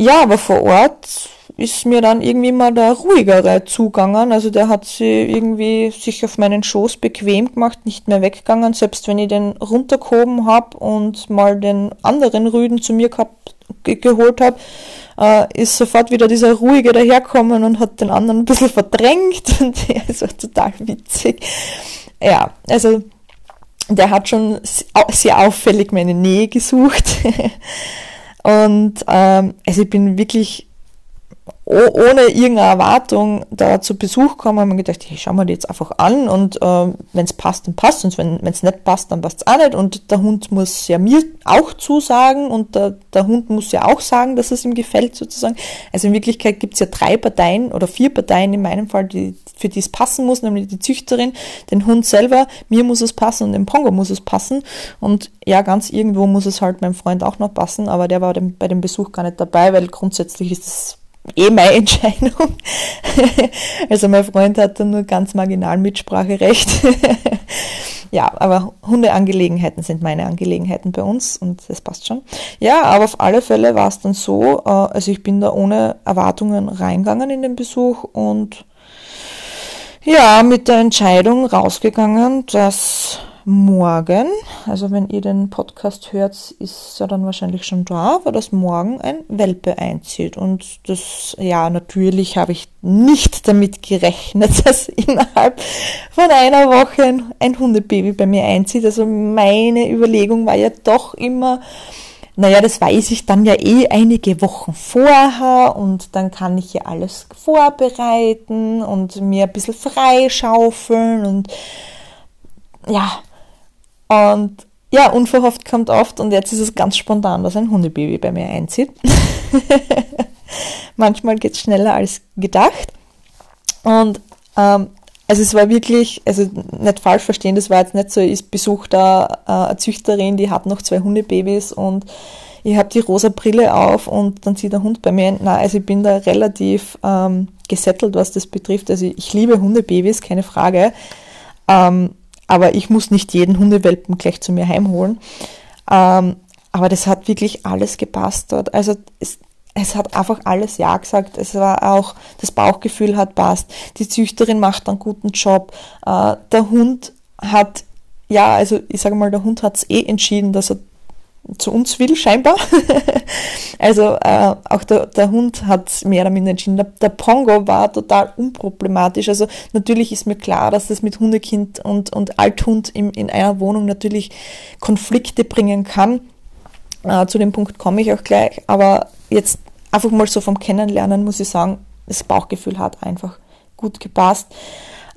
Ja, aber vor Ort ist mir dann irgendwie mal der ruhigere zugangen. Also der hat sie irgendwie sich auf meinen Schoß bequem gemacht, nicht mehr weggegangen, selbst wenn ich den runtergehoben habe und mal den anderen Rüden zu mir gehabt, ge geholt habe, äh, ist sofort wieder dieser ruhige daherkommen und hat den anderen ein bisschen verdrängt und der ist auch total witzig. Ja, also der hat schon sehr auffällig meine Nähe gesucht. und ähm, also ich bin wirklich ohne irgendeine Erwartung da zu Besuch kommen, haben wir gedacht, ich schau mal die jetzt einfach an und äh, wenn es passt, dann passt und wenn es nicht passt, dann passt es auch nicht und der Hund muss ja mir auch zusagen und der, der Hund muss ja auch sagen, dass es ihm gefällt sozusagen. Also in Wirklichkeit gibt es ja drei Parteien oder vier Parteien in meinem Fall, die, für die es passen muss, nämlich die Züchterin, den Hund selber, mir muss es passen und dem Pongo muss es passen und ja, ganz irgendwo muss es halt meinem Freund auch noch passen, aber der war dem, bei dem Besuch gar nicht dabei, weil grundsätzlich ist es eh meine Entscheidung. also mein Freund hat da nur ganz marginal Mitspracherecht. ja, aber Hundeangelegenheiten sind meine Angelegenheiten bei uns und das passt schon. Ja, aber auf alle Fälle war es dann so, äh, also ich bin da ohne Erwartungen reingegangen in den Besuch und ja, mit der Entscheidung rausgegangen, dass morgen, also wenn ihr den Podcast hört, ist er dann wahrscheinlich schon da, weil das morgen ein Welpe einzieht. Und das, ja, natürlich habe ich nicht damit gerechnet, dass innerhalb von einer Woche ein, ein Hundebaby bei mir einzieht. Also meine Überlegung war ja doch immer, naja, das weiß ich dann ja eh einige Wochen vorher und dann kann ich ja alles vorbereiten und mir ein bisschen freischaufeln und ja, und ja, unverhofft kommt oft und jetzt ist es ganz spontan, dass ein Hundebaby bei mir einzieht. Manchmal geht es schneller als gedacht. Und ähm, also es war wirklich, also nicht falsch verstehen, das war jetzt nicht so, ich besuche da äh, eine Züchterin, die hat noch zwei Hundebabys und ich habe die rosa Brille auf und dann zieht der Hund bei mir. Na, also ich bin da relativ ähm, gesettelt, was das betrifft. Also ich liebe Hundebabys, keine Frage. Ähm, aber ich muss nicht jeden Hundewelpen gleich zu mir heimholen. Ähm, aber das hat wirklich alles gepasst dort. Also es, es hat einfach alles Ja gesagt. Es war auch, das Bauchgefühl hat passt. Die Züchterin macht einen guten Job. Äh, der Hund hat, ja, also ich sage mal, der Hund hat es eh entschieden, dass er zu uns will, scheinbar. also äh, auch der, der Hund hat mehr oder minder entschieden. Der, der, Pongo war total unproblematisch. Also natürlich ist mir klar, dass das mit Hundekind und, und Althund in, in einer Wohnung natürlich Konflikte bringen kann. Äh, zu dem Punkt komme ich auch gleich. Aber jetzt einfach mal so vom Kennenlernen muss ich sagen, das Bauchgefühl hat einfach gut gepasst.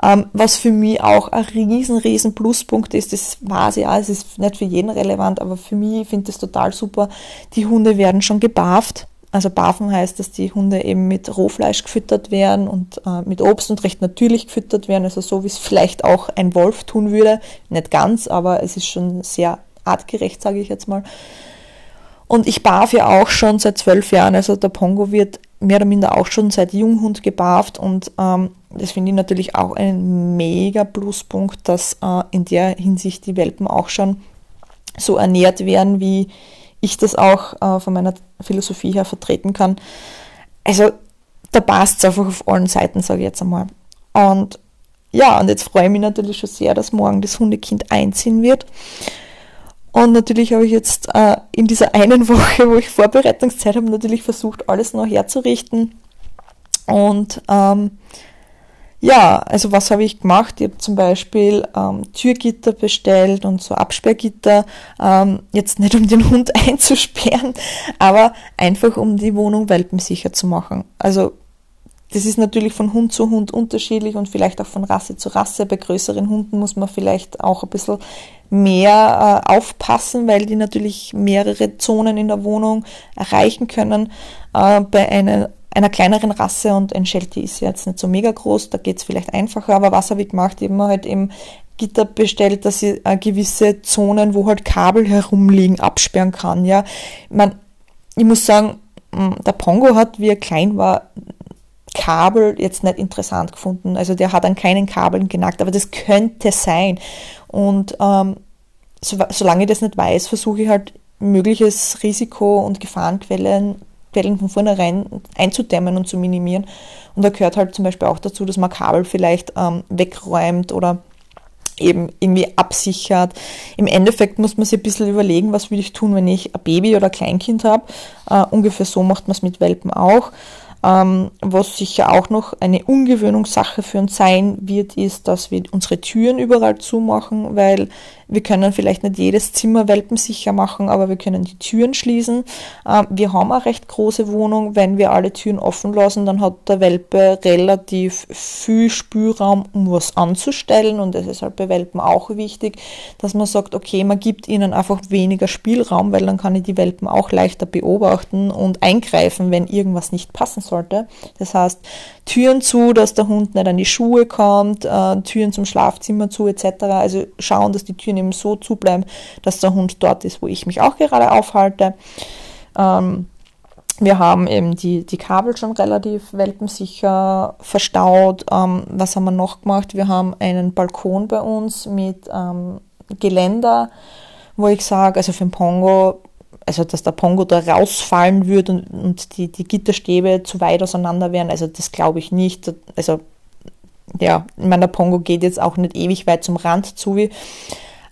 Ähm, was für mich auch ein riesen, riesen Pluspunkt ist, das weiß ich auch, es ist nicht für jeden relevant, aber für mich finde ich das total super. Die Hunde werden schon gebarft. Also barfen heißt, dass die Hunde eben mit Rohfleisch gefüttert werden und äh, mit Obst und recht natürlich gefüttert werden, also so wie es vielleicht auch ein Wolf tun würde. Nicht ganz, aber es ist schon sehr artgerecht, sage ich jetzt mal. Und ich barf ja auch schon seit zwölf Jahren, also der Pongo wird mehr oder minder auch schon seit Junghund gebarft und ähm, das finde ich natürlich auch ein mega Pluspunkt, dass äh, in der Hinsicht die Welpen auch schon so ernährt werden, wie ich das auch äh, von meiner Philosophie her vertreten kann. Also da passt es einfach auf allen Seiten, sage ich jetzt einmal. Und ja, und jetzt freue ich mich natürlich schon sehr, dass morgen das Hundekind einziehen wird. Und natürlich habe ich jetzt äh, in dieser einen Woche, wo ich Vorbereitungszeit habe, natürlich versucht, alles noch herzurichten. Und ähm, Ja, also was habe ich gemacht? Ich habe zum Beispiel ähm, Türgitter bestellt und so Absperrgitter, ähm, jetzt nicht um den Hund einzusperren, aber einfach um die Wohnung welpensicher zu machen. Also das ist natürlich von Hund zu Hund unterschiedlich und vielleicht auch von Rasse zu Rasse. Bei größeren Hunden muss man vielleicht auch ein bisschen mehr äh, aufpassen, weil die natürlich mehrere Zonen in der Wohnung erreichen können. Äh, bei einer einer kleineren Rasse und ein Sheltie ist jetzt nicht so mega groß, da geht's vielleicht einfacher, aber was habe ich gemacht? Eben halt eben Gitter bestellt, dass ich äh, gewisse Zonen, wo halt Kabel herumliegen, absperren kann. Ja, ich, mein, ich muss sagen, hm, der Pongo hat, wie er klein war, Kabel jetzt nicht interessant gefunden. Also der hat an keinen Kabeln genackt, aber das könnte sein. Und ähm, so, solange ich das nicht weiß, versuche ich halt mögliches Risiko und Gefahrenquellen Quellen von vornherein einzudämmen und zu minimieren. Und da gehört halt zum Beispiel auch dazu, dass man Kabel vielleicht ähm, wegräumt oder eben irgendwie absichert. Im Endeffekt muss man sich ein bisschen überlegen, was würde ich tun, wenn ich ein Baby oder ein Kleinkind habe. Äh, ungefähr so macht man es mit Welpen auch. Ähm, was sicher auch noch eine Ungewöhnungssache für uns sein wird, ist, dass wir unsere Türen überall zumachen, weil wir können vielleicht nicht jedes Zimmer welpensicher machen, aber wir können die Türen schließen. Ähm, wir haben eine recht große Wohnung. Wenn wir alle Türen offen lassen, dann hat der Welpe relativ viel Spielraum, um was anzustellen. Und es ist halt bei Welpen auch wichtig, dass man sagt, okay, man gibt ihnen einfach weniger Spielraum, weil dann kann ich die Welpen auch leichter beobachten und eingreifen, wenn irgendwas nicht passen sollte. Das heißt, Türen zu, dass der Hund nicht an die Schuhe kommt, äh, Türen zum Schlafzimmer zu etc. Also schauen, dass die Türen eben so zubleiben, dass der Hund dort ist, wo ich mich auch gerade aufhalte. Ähm, wir haben eben die, die Kabel schon relativ welpensicher verstaut. Ähm, was haben wir noch gemacht? Wir haben einen Balkon bei uns mit ähm, Geländer, wo ich sage, also für den Pongo also dass der Pongo da rausfallen würde und, und die, die Gitterstäbe zu weit auseinander wären, also das glaube ich nicht. Also ja, ich meine, der Pongo geht jetzt auch nicht ewig weit zum Rand zu, wie,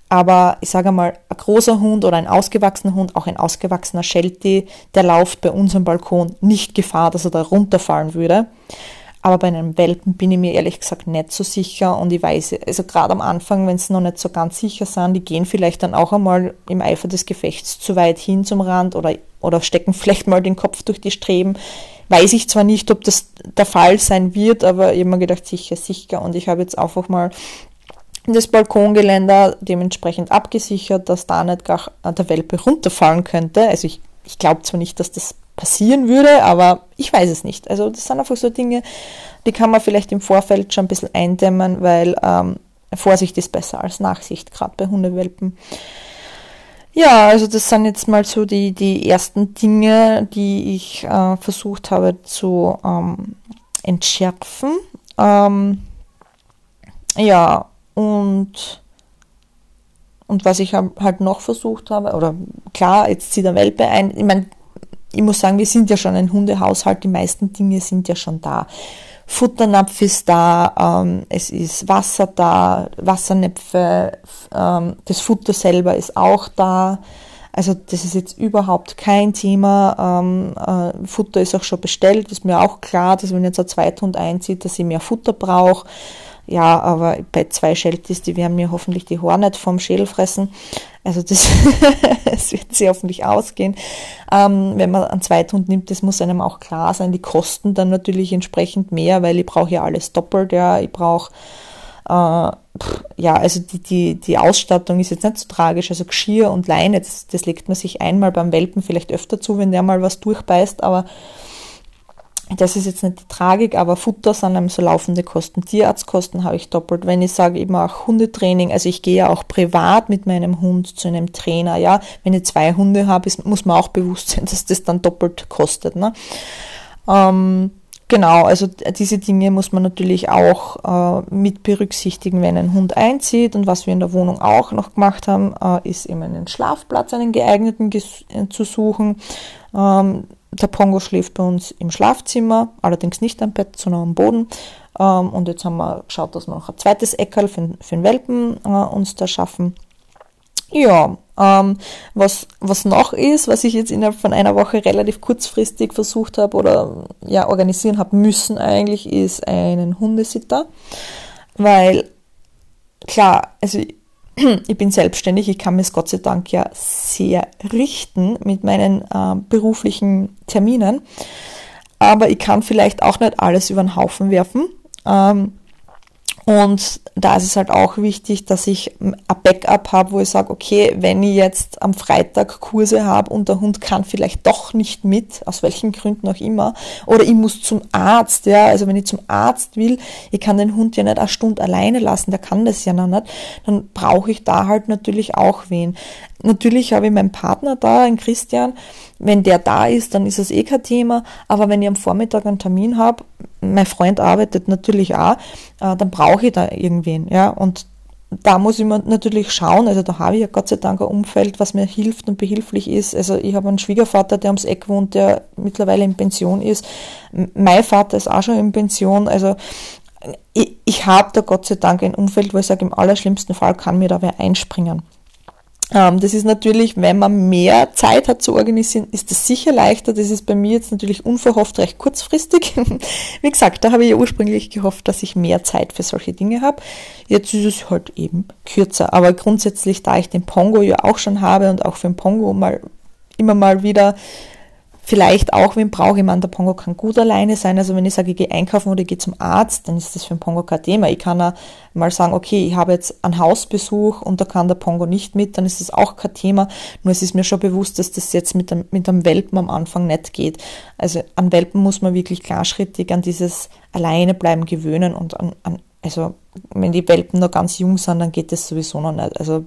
aber ich sage mal, ein großer Hund oder ein ausgewachsener Hund, auch ein ausgewachsener Sheltie, der läuft bei unserem Balkon nicht Gefahr, dass er da runterfallen würde. Aber bei einem Welpen bin ich mir ehrlich gesagt nicht so sicher und ich weiß, also gerade am Anfang, wenn sie noch nicht so ganz sicher sind, die gehen vielleicht dann auch einmal im Eifer des Gefechts zu weit hin zum Rand oder, oder stecken vielleicht mal den Kopf durch die Streben. Weiß ich zwar nicht, ob das der Fall sein wird, aber ich habe mir gedacht, sicher, sicher. Und ich habe jetzt einfach mal das Balkongeländer dementsprechend abgesichert, dass da nicht gar der Welpe runterfallen könnte. Also ich, ich glaube zwar nicht, dass das passieren würde, aber ich weiß es nicht. Also das sind einfach so Dinge, die kann man vielleicht im Vorfeld schon ein bisschen eindämmen, weil ähm, Vorsicht ist besser als Nachsicht, gerade bei Hundewelpen. Ja, also das sind jetzt mal so die, die ersten Dinge, die ich äh, versucht habe zu ähm, entschärfen. Ähm, ja, und, und was ich halt noch versucht habe, oder klar, jetzt zieht der Welpe ein. Ich meine, ich muss sagen, wir sind ja schon ein Hundehaushalt, die meisten Dinge sind ja schon da. Futternapf ist da, ähm, es ist Wasser da, Wassernäpfe, ähm, das Futter selber ist auch da. Also das ist jetzt überhaupt kein Thema. Ähm, äh, Futter ist auch schon bestellt, ist mir auch klar, dass wenn jetzt ein Zweithund einzieht, dass ich mehr Futter brauche. Ja, aber bei zwei Shelties, die werden mir hoffentlich die nicht vom Schädel fressen. Also das, das wird sie hoffentlich ausgehen. Ähm, wenn man einen Zweithund nimmt, das muss einem auch klar sein. Die kosten dann natürlich entsprechend mehr, weil ich brauche ja alles doppelt. Ja, ich brauche äh, ja, also die, die, die Ausstattung ist jetzt nicht so tragisch. Also Geschirr und Leine, das, das legt man sich einmal beim Welpen vielleicht öfter zu, wenn der mal was durchbeißt, aber das ist jetzt nicht die Tragik, aber Futter sind einem so laufende Kosten. Tierarztkosten habe ich doppelt. Wenn ich sage eben auch Hundetraining, also ich gehe ja auch privat mit meinem Hund zu einem Trainer, ja. Wenn ich zwei Hunde habe, ist, muss man auch bewusst sein, dass das dann doppelt kostet, ne. Ähm, genau, also diese Dinge muss man natürlich auch äh, mit berücksichtigen, wenn ein Hund einzieht. Und was wir in der Wohnung auch noch gemacht haben, äh, ist eben einen Schlafplatz, einen geeigneten äh, zu suchen. Ähm, der Pongo schläft bei uns im Schlafzimmer, allerdings nicht am Bett, sondern am Boden. Ähm, und jetzt haben wir geschaut, dass wir noch ein zweites Eckerl für, für den Welpen äh, uns da schaffen. Ja, ähm, was, was noch ist, was ich jetzt innerhalb von einer Woche relativ kurzfristig versucht habe oder ja organisieren habe müssen eigentlich, ist einen Hundesitter. Weil klar, also ich bin selbstständig, ich kann es Gott sei Dank ja sehr richten mit meinen äh, beruflichen Terminen. Aber ich kann vielleicht auch nicht alles über den Haufen werfen. Ähm, und da ist es halt auch wichtig, dass ich ein Backup habe, wo ich sage, okay, wenn ich jetzt am Freitag Kurse habe und der Hund kann vielleicht doch nicht mit, aus welchen Gründen auch immer, oder ich muss zum Arzt, ja, also wenn ich zum Arzt will, ich kann den Hund ja nicht eine Stunde alleine lassen, der kann das ja noch nicht, dann brauche ich da halt natürlich auch wen. Natürlich habe ich meinen Partner da, einen Christian, wenn der da ist, dann ist es eh kein Thema. Aber wenn ich am Vormittag einen Termin habe, mein Freund arbeitet natürlich auch, äh, dann brauche ich da irgendwen. Ja? Und da muss ich mir natürlich schauen, also da habe ich ja Gott sei Dank ein Umfeld, was mir hilft und behilflich ist. Also ich habe einen Schwiegervater, der ums Eck wohnt, der mittlerweile in Pension ist. Mein Vater ist auch schon in Pension. Also ich, ich habe da Gott sei Dank ein Umfeld, wo ich sage, im allerschlimmsten Fall kann mir da wer einspringen. Ähm, das ist natürlich, wenn man mehr Zeit hat zu organisieren, ist das sicher leichter. Das ist bei mir jetzt natürlich unverhofft recht kurzfristig. Wie gesagt, da habe ich ja ursprünglich gehofft, dass ich mehr Zeit für solche Dinge habe. Jetzt ist es halt eben kürzer. Aber grundsätzlich, da ich den Pongo ja auch schon habe und auch für den Pongo mal immer mal wieder Vielleicht auch, wenn brauche ich man, der Pongo kann gut alleine sein. Also wenn ich sage, ich gehe einkaufen oder ich gehe zum Arzt, dann ist das für den Pongo kein Thema. Ich kann auch mal sagen, okay, ich habe jetzt einen Hausbesuch und da kann der Pongo nicht mit, dann ist das auch kein Thema. Nur es ist mir schon bewusst, dass das jetzt mit einem, mit einem Welpen am Anfang nicht geht. Also an Welpen muss man wirklich klarschrittig an dieses Alleine bleiben gewöhnen und an, an also wenn die Welpen noch ganz jung sind, dann geht das sowieso noch nicht. Also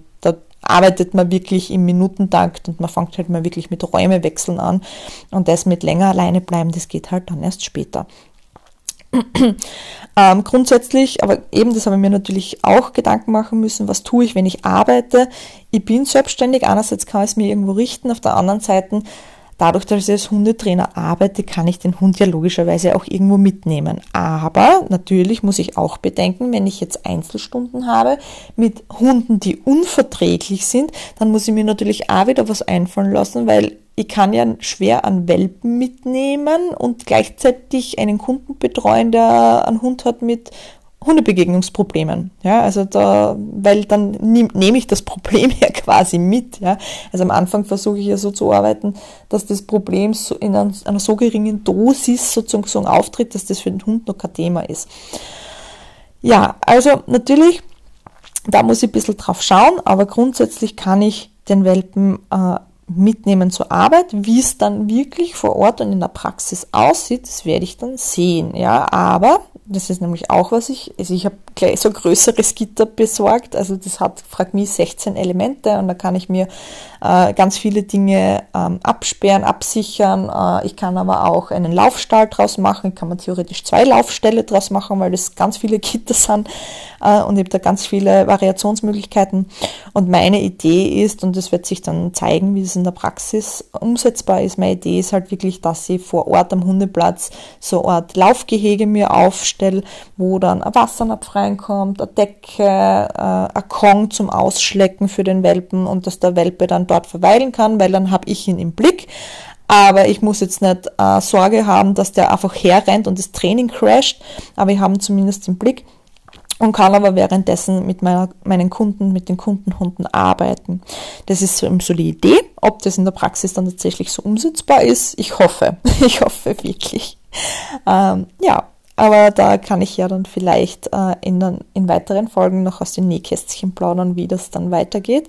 arbeitet man wirklich im Minutentakt und man fängt halt mal wirklich mit Räumewechseln an und das mit länger alleine bleiben, das geht halt dann erst später. ähm, grundsätzlich, aber eben das habe ich mir natürlich auch Gedanken machen müssen, was tue ich, wenn ich arbeite. Ich bin selbstständig, einerseits kann ich es mir irgendwo richten, auf der anderen Seite dadurch, dass ich als Hundetrainer arbeite, kann ich den Hund ja logischerweise auch irgendwo mitnehmen. Aber natürlich muss ich auch bedenken, wenn ich jetzt Einzelstunden habe mit Hunden, die unverträglich sind, dann muss ich mir natürlich auch wieder was einfallen lassen, weil ich kann ja schwer an Welpen mitnehmen und gleichzeitig einen Kunden betreuen, der einen Hund hat mit Hundebegegnungsproblemen. Ja, also da, weil dann nehme ich das Problem ja quasi mit. Ja. Also am Anfang versuche ich ja so zu arbeiten, dass das Problem so in einer so geringen Dosis sozusagen auftritt, dass das für den Hund noch kein Thema ist. Ja, also natürlich, da muss ich ein bisschen drauf schauen, aber grundsätzlich kann ich den Welpen äh, mitnehmen zur Arbeit. Wie es dann wirklich vor Ort und in der Praxis aussieht, das werde ich dann sehen. Ja, aber das ist nämlich auch was ich, also ich habe gleich so ein größeres Gitter besorgt. Also das hat Fragmi 16 Elemente und da kann ich mir äh, ganz viele Dinge ähm, absperren, absichern. Äh, ich kann aber auch einen Laufstall draus machen. Ich kann man theoretisch zwei Laufställe draus machen, weil das ganz viele Gitter sind äh, und ich habe da ganz viele Variationsmöglichkeiten. Und meine Idee ist, und das wird sich dann zeigen, wie es in der Praxis umsetzbar ist, meine Idee ist halt wirklich, dass ich vor Ort am Hundeplatz so eine Art Laufgehege mir aufstelle, wo dann ein Wassernapf reinkommt, eine Decke, äh, ein Kong zum Ausschlecken für den Welpen und dass der Welpe dann dort verweilen kann, weil dann habe ich ihn im Blick. Aber ich muss jetzt nicht äh, Sorge haben, dass der einfach herrennt und das Training crasht, aber ich habe ihn zumindest im Blick und kann aber währenddessen mit meiner, meinen Kunden, mit den Kundenhunden arbeiten. Das ist so, so die Idee. Ob das in der Praxis dann tatsächlich so umsetzbar ist, ich hoffe. Ich hoffe wirklich. Ähm, ja, aber da kann ich ja dann vielleicht äh, in, in weiteren Folgen noch aus den Nähkästchen plaudern, wie das dann weitergeht.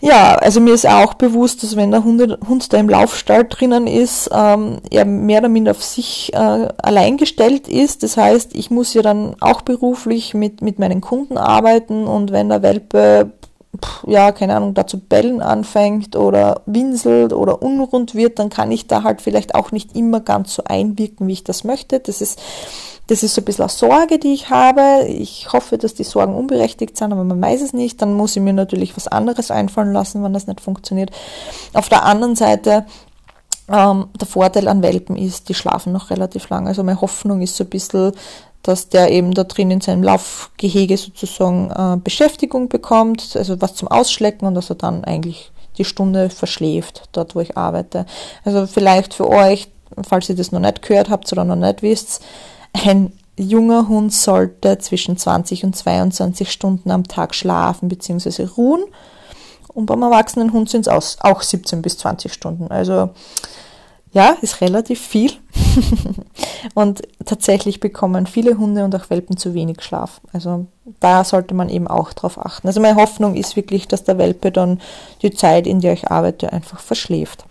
Ja, also mir ist auch bewusst, dass wenn der Hund, Hund da im Laufstall drinnen ist, ähm, er mehr oder minder auf sich äh, allein gestellt ist. Das heißt, ich muss ja dann auch beruflich mit, mit meinen Kunden arbeiten und wenn der Welpe, ja, keine Ahnung, da zu bellen anfängt oder winselt oder unrund wird, dann kann ich da halt vielleicht auch nicht immer ganz so einwirken, wie ich das möchte. Das ist das ist so ein bisschen eine Sorge, die ich habe. Ich hoffe, dass die Sorgen unberechtigt sind, aber man weiß es nicht. Dann muss ich mir natürlich was anderes einfallen lassen, wenn das nicht funktioniert. Auf der anderen Seite Ähm, der Vorteil an Welpen ist, die schlafen noch relativ lang. Also meine Hoffnung ist so ein bisschen, dass der eben da drin in seinem Laufgehege sozusagen äh, Beschäftigung bekommt, also was zum Ausschlecken und dass er dann eigentlich die Stunde verschläft, dort wo ich arbeite. Also vielleicht für euch, falls ihr das noch nicht gehört habt oder noch nicht wisst, ein junger Hund sollte zwischen 20 und 22 Stunden am Tag schlafen bzw. ruhen. Und beim erwachsenen Hund sind es auch 17 bis 20 Stunden. Also ja, ist relativ viel. und tatsächlich bekommen viele Hunde und auch Welpen zu wenig Schlaf. Also da sollte man eben auch drauf achten. Also meine Hoffnung ist wirklich, dass der Welpe dann die Zeit, in der ich arbeite, einfach verschläft.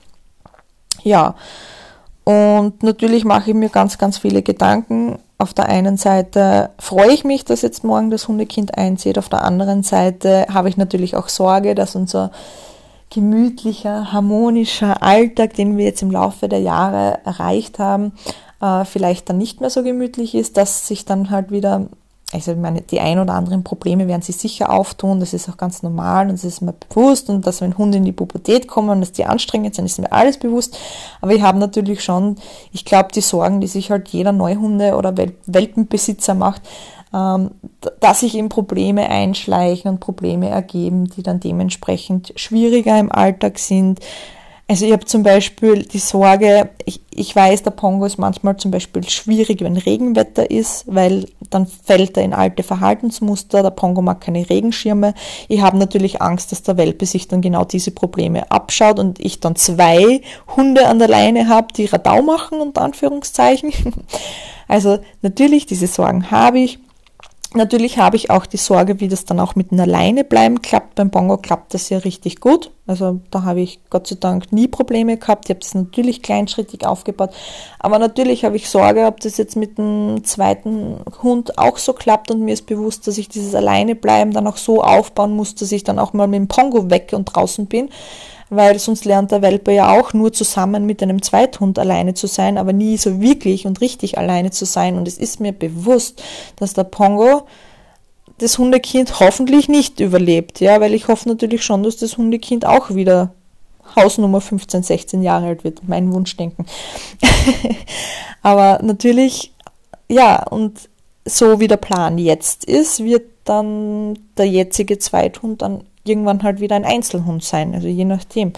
Ja, und natürlich mache ich mir ganz, ganz viele Gedanken. Auf der einen Seite freue ich mich, dass jetzt morgen das Hundekind einzieht. Auf der anderen Seite habe ich natürlich auch Sorge, dass unser gemütlicher, harmonischer Alltag, den wir jetzt im Laufe der Jahre erreicht haben, äh, vielleicht dann nicht mehr so gemütlich ist, dass sich dann halt wieder also ich meine, die ein oder anderen Probleme werden sich sicher auftun, das ist auch ganz normal und das ist mir bewusst und dass wenn Hunde in die Pubertät kommen dass die anstrengend sind, ist mir alles bewusst. Aber ich habe natürlich schon, ich glaube, die Sorgen, die sich halt jeder Neuhunde- oder Welpenbesitzer macht, dass sich eben Probleme einschleichen und Probleme ergeben, die dann dementsprechend schwieriger im Alltag sind, also ich habe zum Beispiel die Sorge, ich, ich weiß, der Pongo ist manchmal zum Beispiel schwierig, wenn Regenwetter ist, weil dann fällt er in alte Verhaltensmuster. Der Pongo mag keine Regenschirme. Ich habe natürlich Angst, dass der Welpe sich dann genau diese Probleme abschaut und ich dann zwei Hunde an der Leine habe, die Radau machen, unter Anführungszeichen. Also natürlich, diese Sorgen habe ich. Natürlich habe ich auch die Sorge, wie das dann auch mit einer Leine bleiben klappt. Beim Bongo klappt das ja richtig gut. Also da habe ich Gott sei Dank nie Probleme gehabt. Ich habe das natürlich kleinschrittig aufgebaut. Aber natürlich habe ich Sorge, ob das jetzt mit dem zweiten Hund auch so klappt. Und mir ist bewusst, dass ich dieses Alleine bleiben dann auch so aufbauen muss, dass ich dann auch mal mit dem Pongo weg und draußen bin weil sonst lernt der Welpe ja auch nur zusammen mit einem Zweithund alleine zu sein, aber nie so wirklich und richtig alleine zu sein. Und es ist mir bewusst, dass der Pongo das Hundekind hoffentlich nicht überlebt, ja, weil ich hoffe natürlich schon, dass das Hundekind auch wieder Hausnummer 15, 16 Jahre alt wird, mein Wunschdenken. aber natürlich, ja, und so wie der Plan jetzt ist, wird dann der jetzige Zweithund dann irgendwann halt wieder ein Einzelhund sein, also je nachdem.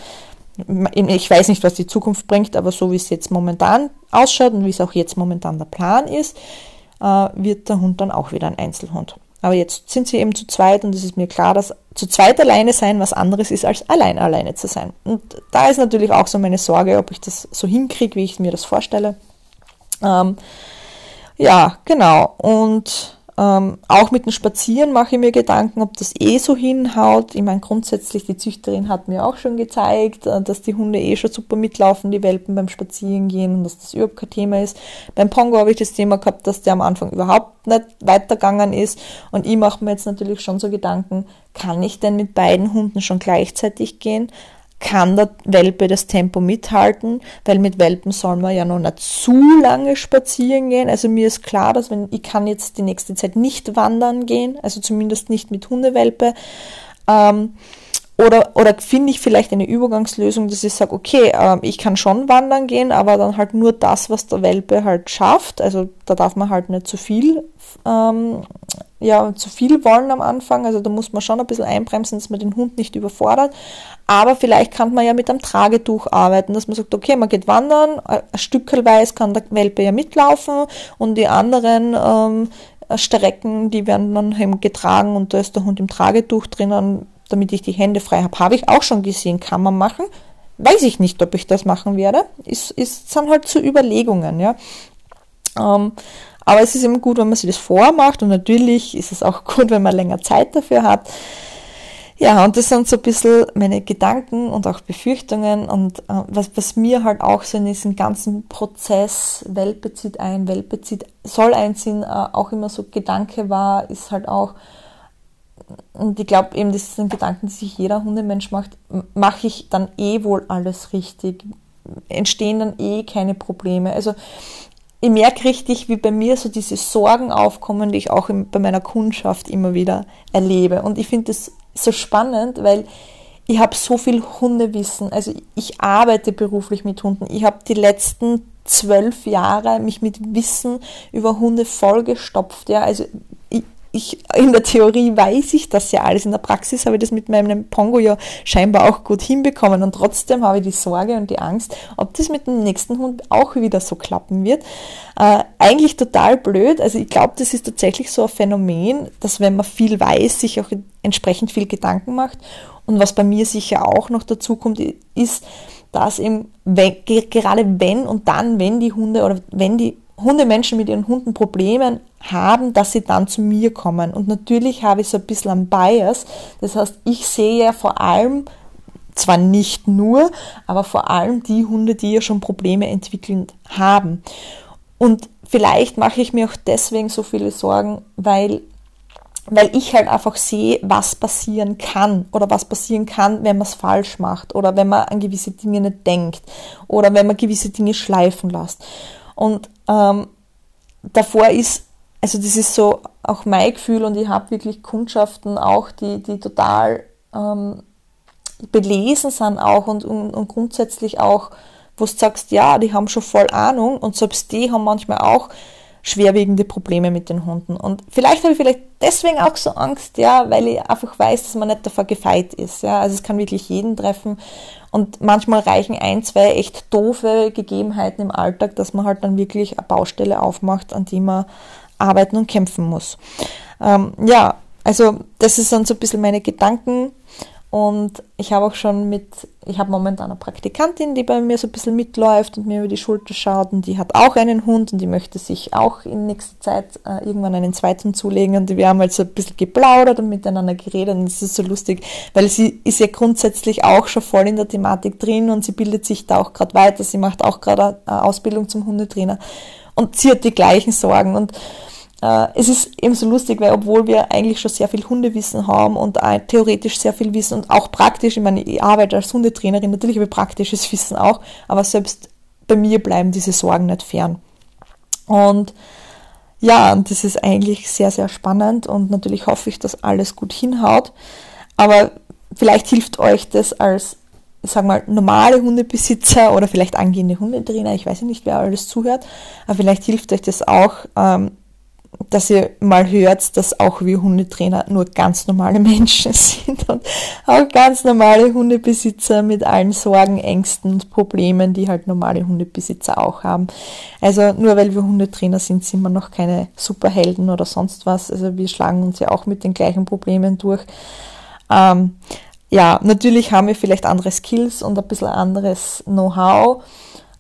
Ich weiß nicht, was die Zukunft bringt, aber so wie es jetzt momentan ausschaut und wie es auch jetzt momentan der Plan ist, äh, wird der Hund dann auch wieder ein Einzelhund. Aber jetzt sind sie eben zu zweit und es ist mir klar, dass zu zweit alleine sein was anderes ist, als allein alleine zu sein. Und da ist natürlich auch so meine Sorge, ob ich das so hinkriege, wie ich mir das vorstelle. Ähm, ja, genau. Und ähm, auch mit dem Spazieren mache ich mir Gedanken, ob das eh so hinhaut. Ich meine, grundsätzlich, die Züchterin hat mir auch schon gezeigt, äh, dass die Hunde eh schon super mitlaufen, die Welpen beim Spazierengehen und dass das überhaupt kein Thema ist. Beim Pongo habe ich das Thema gehabt, dass der am Anfang überhaupt nicht weitergegangen ist. Und ich mache mir jetzt natürlich schon so Gedanken, kann ich denn mit beiden Hunden schon gleichzeitig gehen? Kann der Welpe das Tempo mithalten, weil mit Welpen soll man ja noch nicht zu lange spazieren gehen. Also mir ist klar, dass wenn ich kann jetzt die nächste Zeit nicht wandern gehen, also zumindest nicht mit Hundewelpe. Ähm, oder, oder finde ich vielleicht eine Übergangslösung, dass ich sage, okay, äh, ich kann schon wandern gehen, aber dann halt nur das, was der Welpe halt schafft. Also da darf man halt nicht zu viel ähm, ja, zu viel wollen am Anfang. Also da muss man schon ein bisschen einbremsen, dass man den Hund nicht überfordert. Aber vielleicht kann man ja mit einem Tragetuch arbeiten, dass man sagt, okay, man geht wandern, ein Stückelweise kann der Welpe ja mitlaufen und die anderen ähm, Strecken, die werden dann getragen und da ist der Hund im Tragetuch drinnen, damit ich die Hände frei habe. Habe ich auch schon gesehen, kann man machen. Weiß ich nicht, ob ich das machen werde. Ist, ist, sind halt zu Überlegungen, ja. Ähm, aber es ist immer gut, wenn man sich das vormacht und natürlich ist es auch gut, wenn man länger Zeit dafür hat. Ja, und das sind so ein bisschen meine Gedanken und auch Befürchtungen und äh, was, was mir halt auch so in diesem ganzen Prozess Welpe zieht ein, Welpe zieht, soll einziehen, äh, auch immer so Gedanke war, ist halt auch, und ich glaube eben, das sind Gedanken, die sich jeder Hundemensch macht, mache ich dann eh wohl alles richtig? Entstehen dann eh keine Probleme? Also ich merke richtig, wie bei mir so diese Sorgen aufkommen, die ich auch bei meiner Kundschaft immer wieder erlebe. Und ich finde das so spannend, weil ich habe so viel Hundewissen. Also ich arbeite beruflich mit Hunden. Ich habe die letzten zwölf Jahre mich mit Wissen über Hunde vollgestopft. Ja, also ich, in der Theorie weiß ich das ja alles. In der Praxis habe ich das mit meinem Pongo ja scheinbar auch gut hinbekommen und trotzdem habe ich die Sorge und die Angst, ob das mit dem nächsten Hund auch wieder so klappen wird. Äh, eigentlich total blöd. Also ich glaube, das ist tatsächlich so ein Phänomen, dass wenn man viel weiß, sich auch entsprechend viel Gedanken macht. Und was bei mir sicher auch noch dazu kommt, ist, dass eben wenn, gerade wenn und dann, wenn die Hunde oder wenn die Hundemenschen mit ihren Hunden Problemen haben, dass sie dann zu mir kommen. Und natürlich habe ich so ein bisschen einen Bias. Das heißt, ich sehe ja vor allem, zwar nicht nur, aber vor allem die Hunde, die ja schon Probleme entwickelt haben. Und vielleicht mache ich mir auch deswegen so viele Sorgen, weil weil ich halt einfach sehe, was passieren kann oder was passieren kann, wenn man es falsch macht oder wenn man an gewisse Dinge nicht denkt oder wenn man gewisse Dinge schleifen lässt. Und ähm, davor ist, also das ist so auch mein Gefühl und ich habe wirklich Kundschaften auch, die, die total ähm, belesen sind auch und, und, und grundsätzlich auch, wo du sagst, ja, die haben schon voll Ahnung und selbst die haben manchmal auch schwerwiegende Probleme mit den Hunden. Und vielleicht habe ich vielleicht deswegen auch so Angst, ja, weil ich einfach weiß, dass man nicht davor gefeit ist. Ja, also es kann wirklich jeden treffen. Und manchmal reichen ein, zwei echt doofe Gegebenheiten im Alltag, dass man halt dann wirklich eine Baustelle aufmacht, an die man arbeiten und kämpfen muss. Ähm, ja, also das ist dann so ein bisschen meine Gedanken und ich habe auch schon mit, ich habe momentan eine Praktikantin, die bei mir so ein bisschen mitläuft und mir über die Schulter schaut und die hat auch einen Hund und die möchte sich auch in nächster Zeit äh, irgendwann einen zweiten zulegen und wir haben halt so ein bisschen geplaudert und miteinander geredet und es ist so lustig, weil sie ist ja grundsätzlich auch schon voll in der Thematik drin und sie bildet sich da auch gerade weiter, sie macht auch gerade eine Ausbildung zum Hundetrainer und sie hat die gleichen Sorgen und äh, es ist eben so lustig, weil obwohl wir eigentlich schon sehr viel Hundewissen haben und theoretisch sehr viel Wissen und auch praktisch, ich meine, ich arbeite als Hundetrainerin, natürlich habe ich praktisches Wissen auch, aber selbst bei mir bleiben diese Sorgen nicht fern. Und ja, und das ist eigentlich sehr, sehr spannend und natürlich hoffe ich, dass alles gut hinhaut. Aber vielleicht hilft euch das als, ich sag mal, normale Hundebesitzer oder vielleicht angehende Hundetrainer, ich weiß ja nicht, wer alles zuhört, aber vielleicht hilft euch das auch, ähm, dass ihr mal hört, dass auch wir Hundetrainer nur ganz normale Menschen sind und auch ganz normale Hundebesitzer mit allen Sorgen, Ängsten und Problemen, die halt normale Hundebesitzer auch haben. Also nur weil wir Hundetrainer sind, sind wir noch keine Superhelden oder sonst was. Also wir schlagen uns ja auch mit den gleichen Problemen durch. Ähm, ja, natürlich haben wir vielleicht andere Skills und ein bisschen anderes Know-how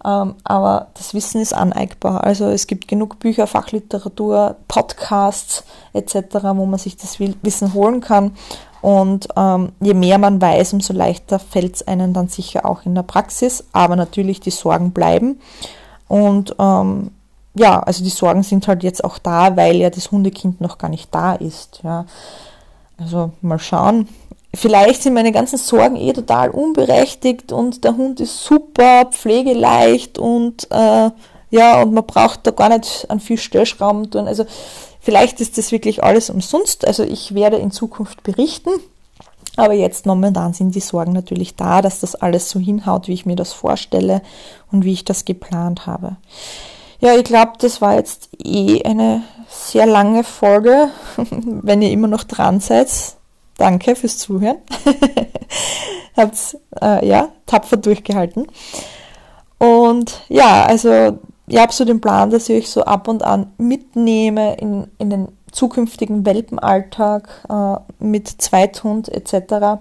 aber das Wissen ist aneignbar. Also es gibt genug Bücher, Fachliteratur, Podcasts etc., wo man sich das Wissen holen kann. Und ähm, je mehr man weiß, umso leichter fällt es einem dann sicher auch in der Praxis. Aber natürlich, die Sorgen bleiben. Und ähm, ja, also die Sorgen sind halt jetzt auch da, weil ja das Hundekind noch gar nicht da ist. Ja. Also mal schauen, Vielleicht sind meine ganzen Sorgen eh total unberechtigt und der Hund ist super pflegeleicht und äh, ja, und man braucht da gar nicht an viel Stellschrauben tun. Also vielleicht ist das wirklich alles umsonst. Also ich werde in Zukunft berichten. Aber jetzt momentan sind die Sorgen natürlich da, dass das alles so hinhaut, wie ich mir das vorstelle und wie ich das geplant habe. Ja, ich glaube, das war jetzt eh eine sehr lange Folge. Wenn ihr immer noch dran seid, Danke fürs Zuhören. Habt's äh, ja tapfer durchgehalten. Und ja, also ich habe so den Plan, dass ich euch so ab und an mitnehme in, in den zukünftigen Welpenalltag äh, mit Zweithund etc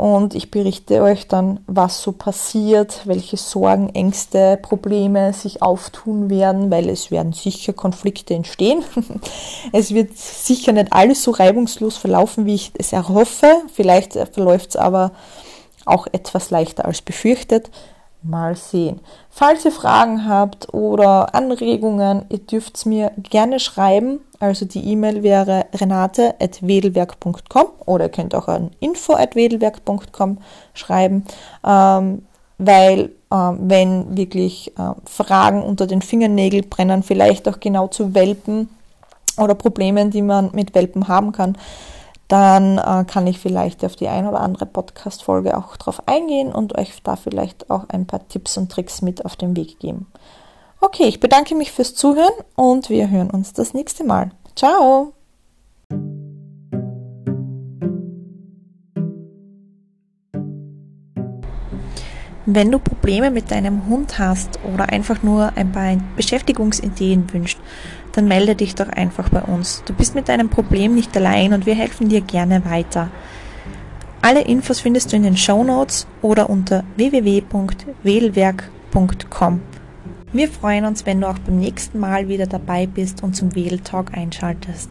und ich berichte euch dann, was so passiert, welche Sorgen, Ängste, Probleme sich auftun werden, weil es werden sicher Konflikte entstehen. es wird sicher nicht alles so reibungslos verlaufen, wie ich es erhoffe. Vielleicht verläuft es aber auch etwas leichter als befürchtet. Mal sehen. Falls ihr Fragen habt oder Anregungen, ihr dürft es mir gerne schreiben. Also die E-Mail wäre renate.wedelwerk.com oder ihr könnt auch an info.wedelwerk.com schreiben, ähm, weil ähm, wenn wirklich äh, Fragen unter den Fingernägeln brennen, vielleicht auch genau zu Welpen oder Problemen, die man mit Welpen haben kann, dann äh, kann ich vielleicht auf die ein oder andere Podcast-Folge auch drauf eingehen und euch da vielleicht auch ein paar Tipps und Tricks mit auf den Weg geben. Okay, ich bedanke mich fürs Zuhören und wir hören uns das nächste Mal. Ciao! Wenn du Probleme mit deinem Hund hast oder einfach nur ein paar Beschäftigungsideen wünscht, dann melde dich doch einfach bei uns. Du bist mit deinem Problem nicht allein und wir helfen dir gerne weiter. Alle Infos findest du in den Show Notes oder unter www.wählwerk.com. Wir freuen uns, wenn du auch beim nächsten Mal wieder dabei bist und zum Wähltalk einschaltest.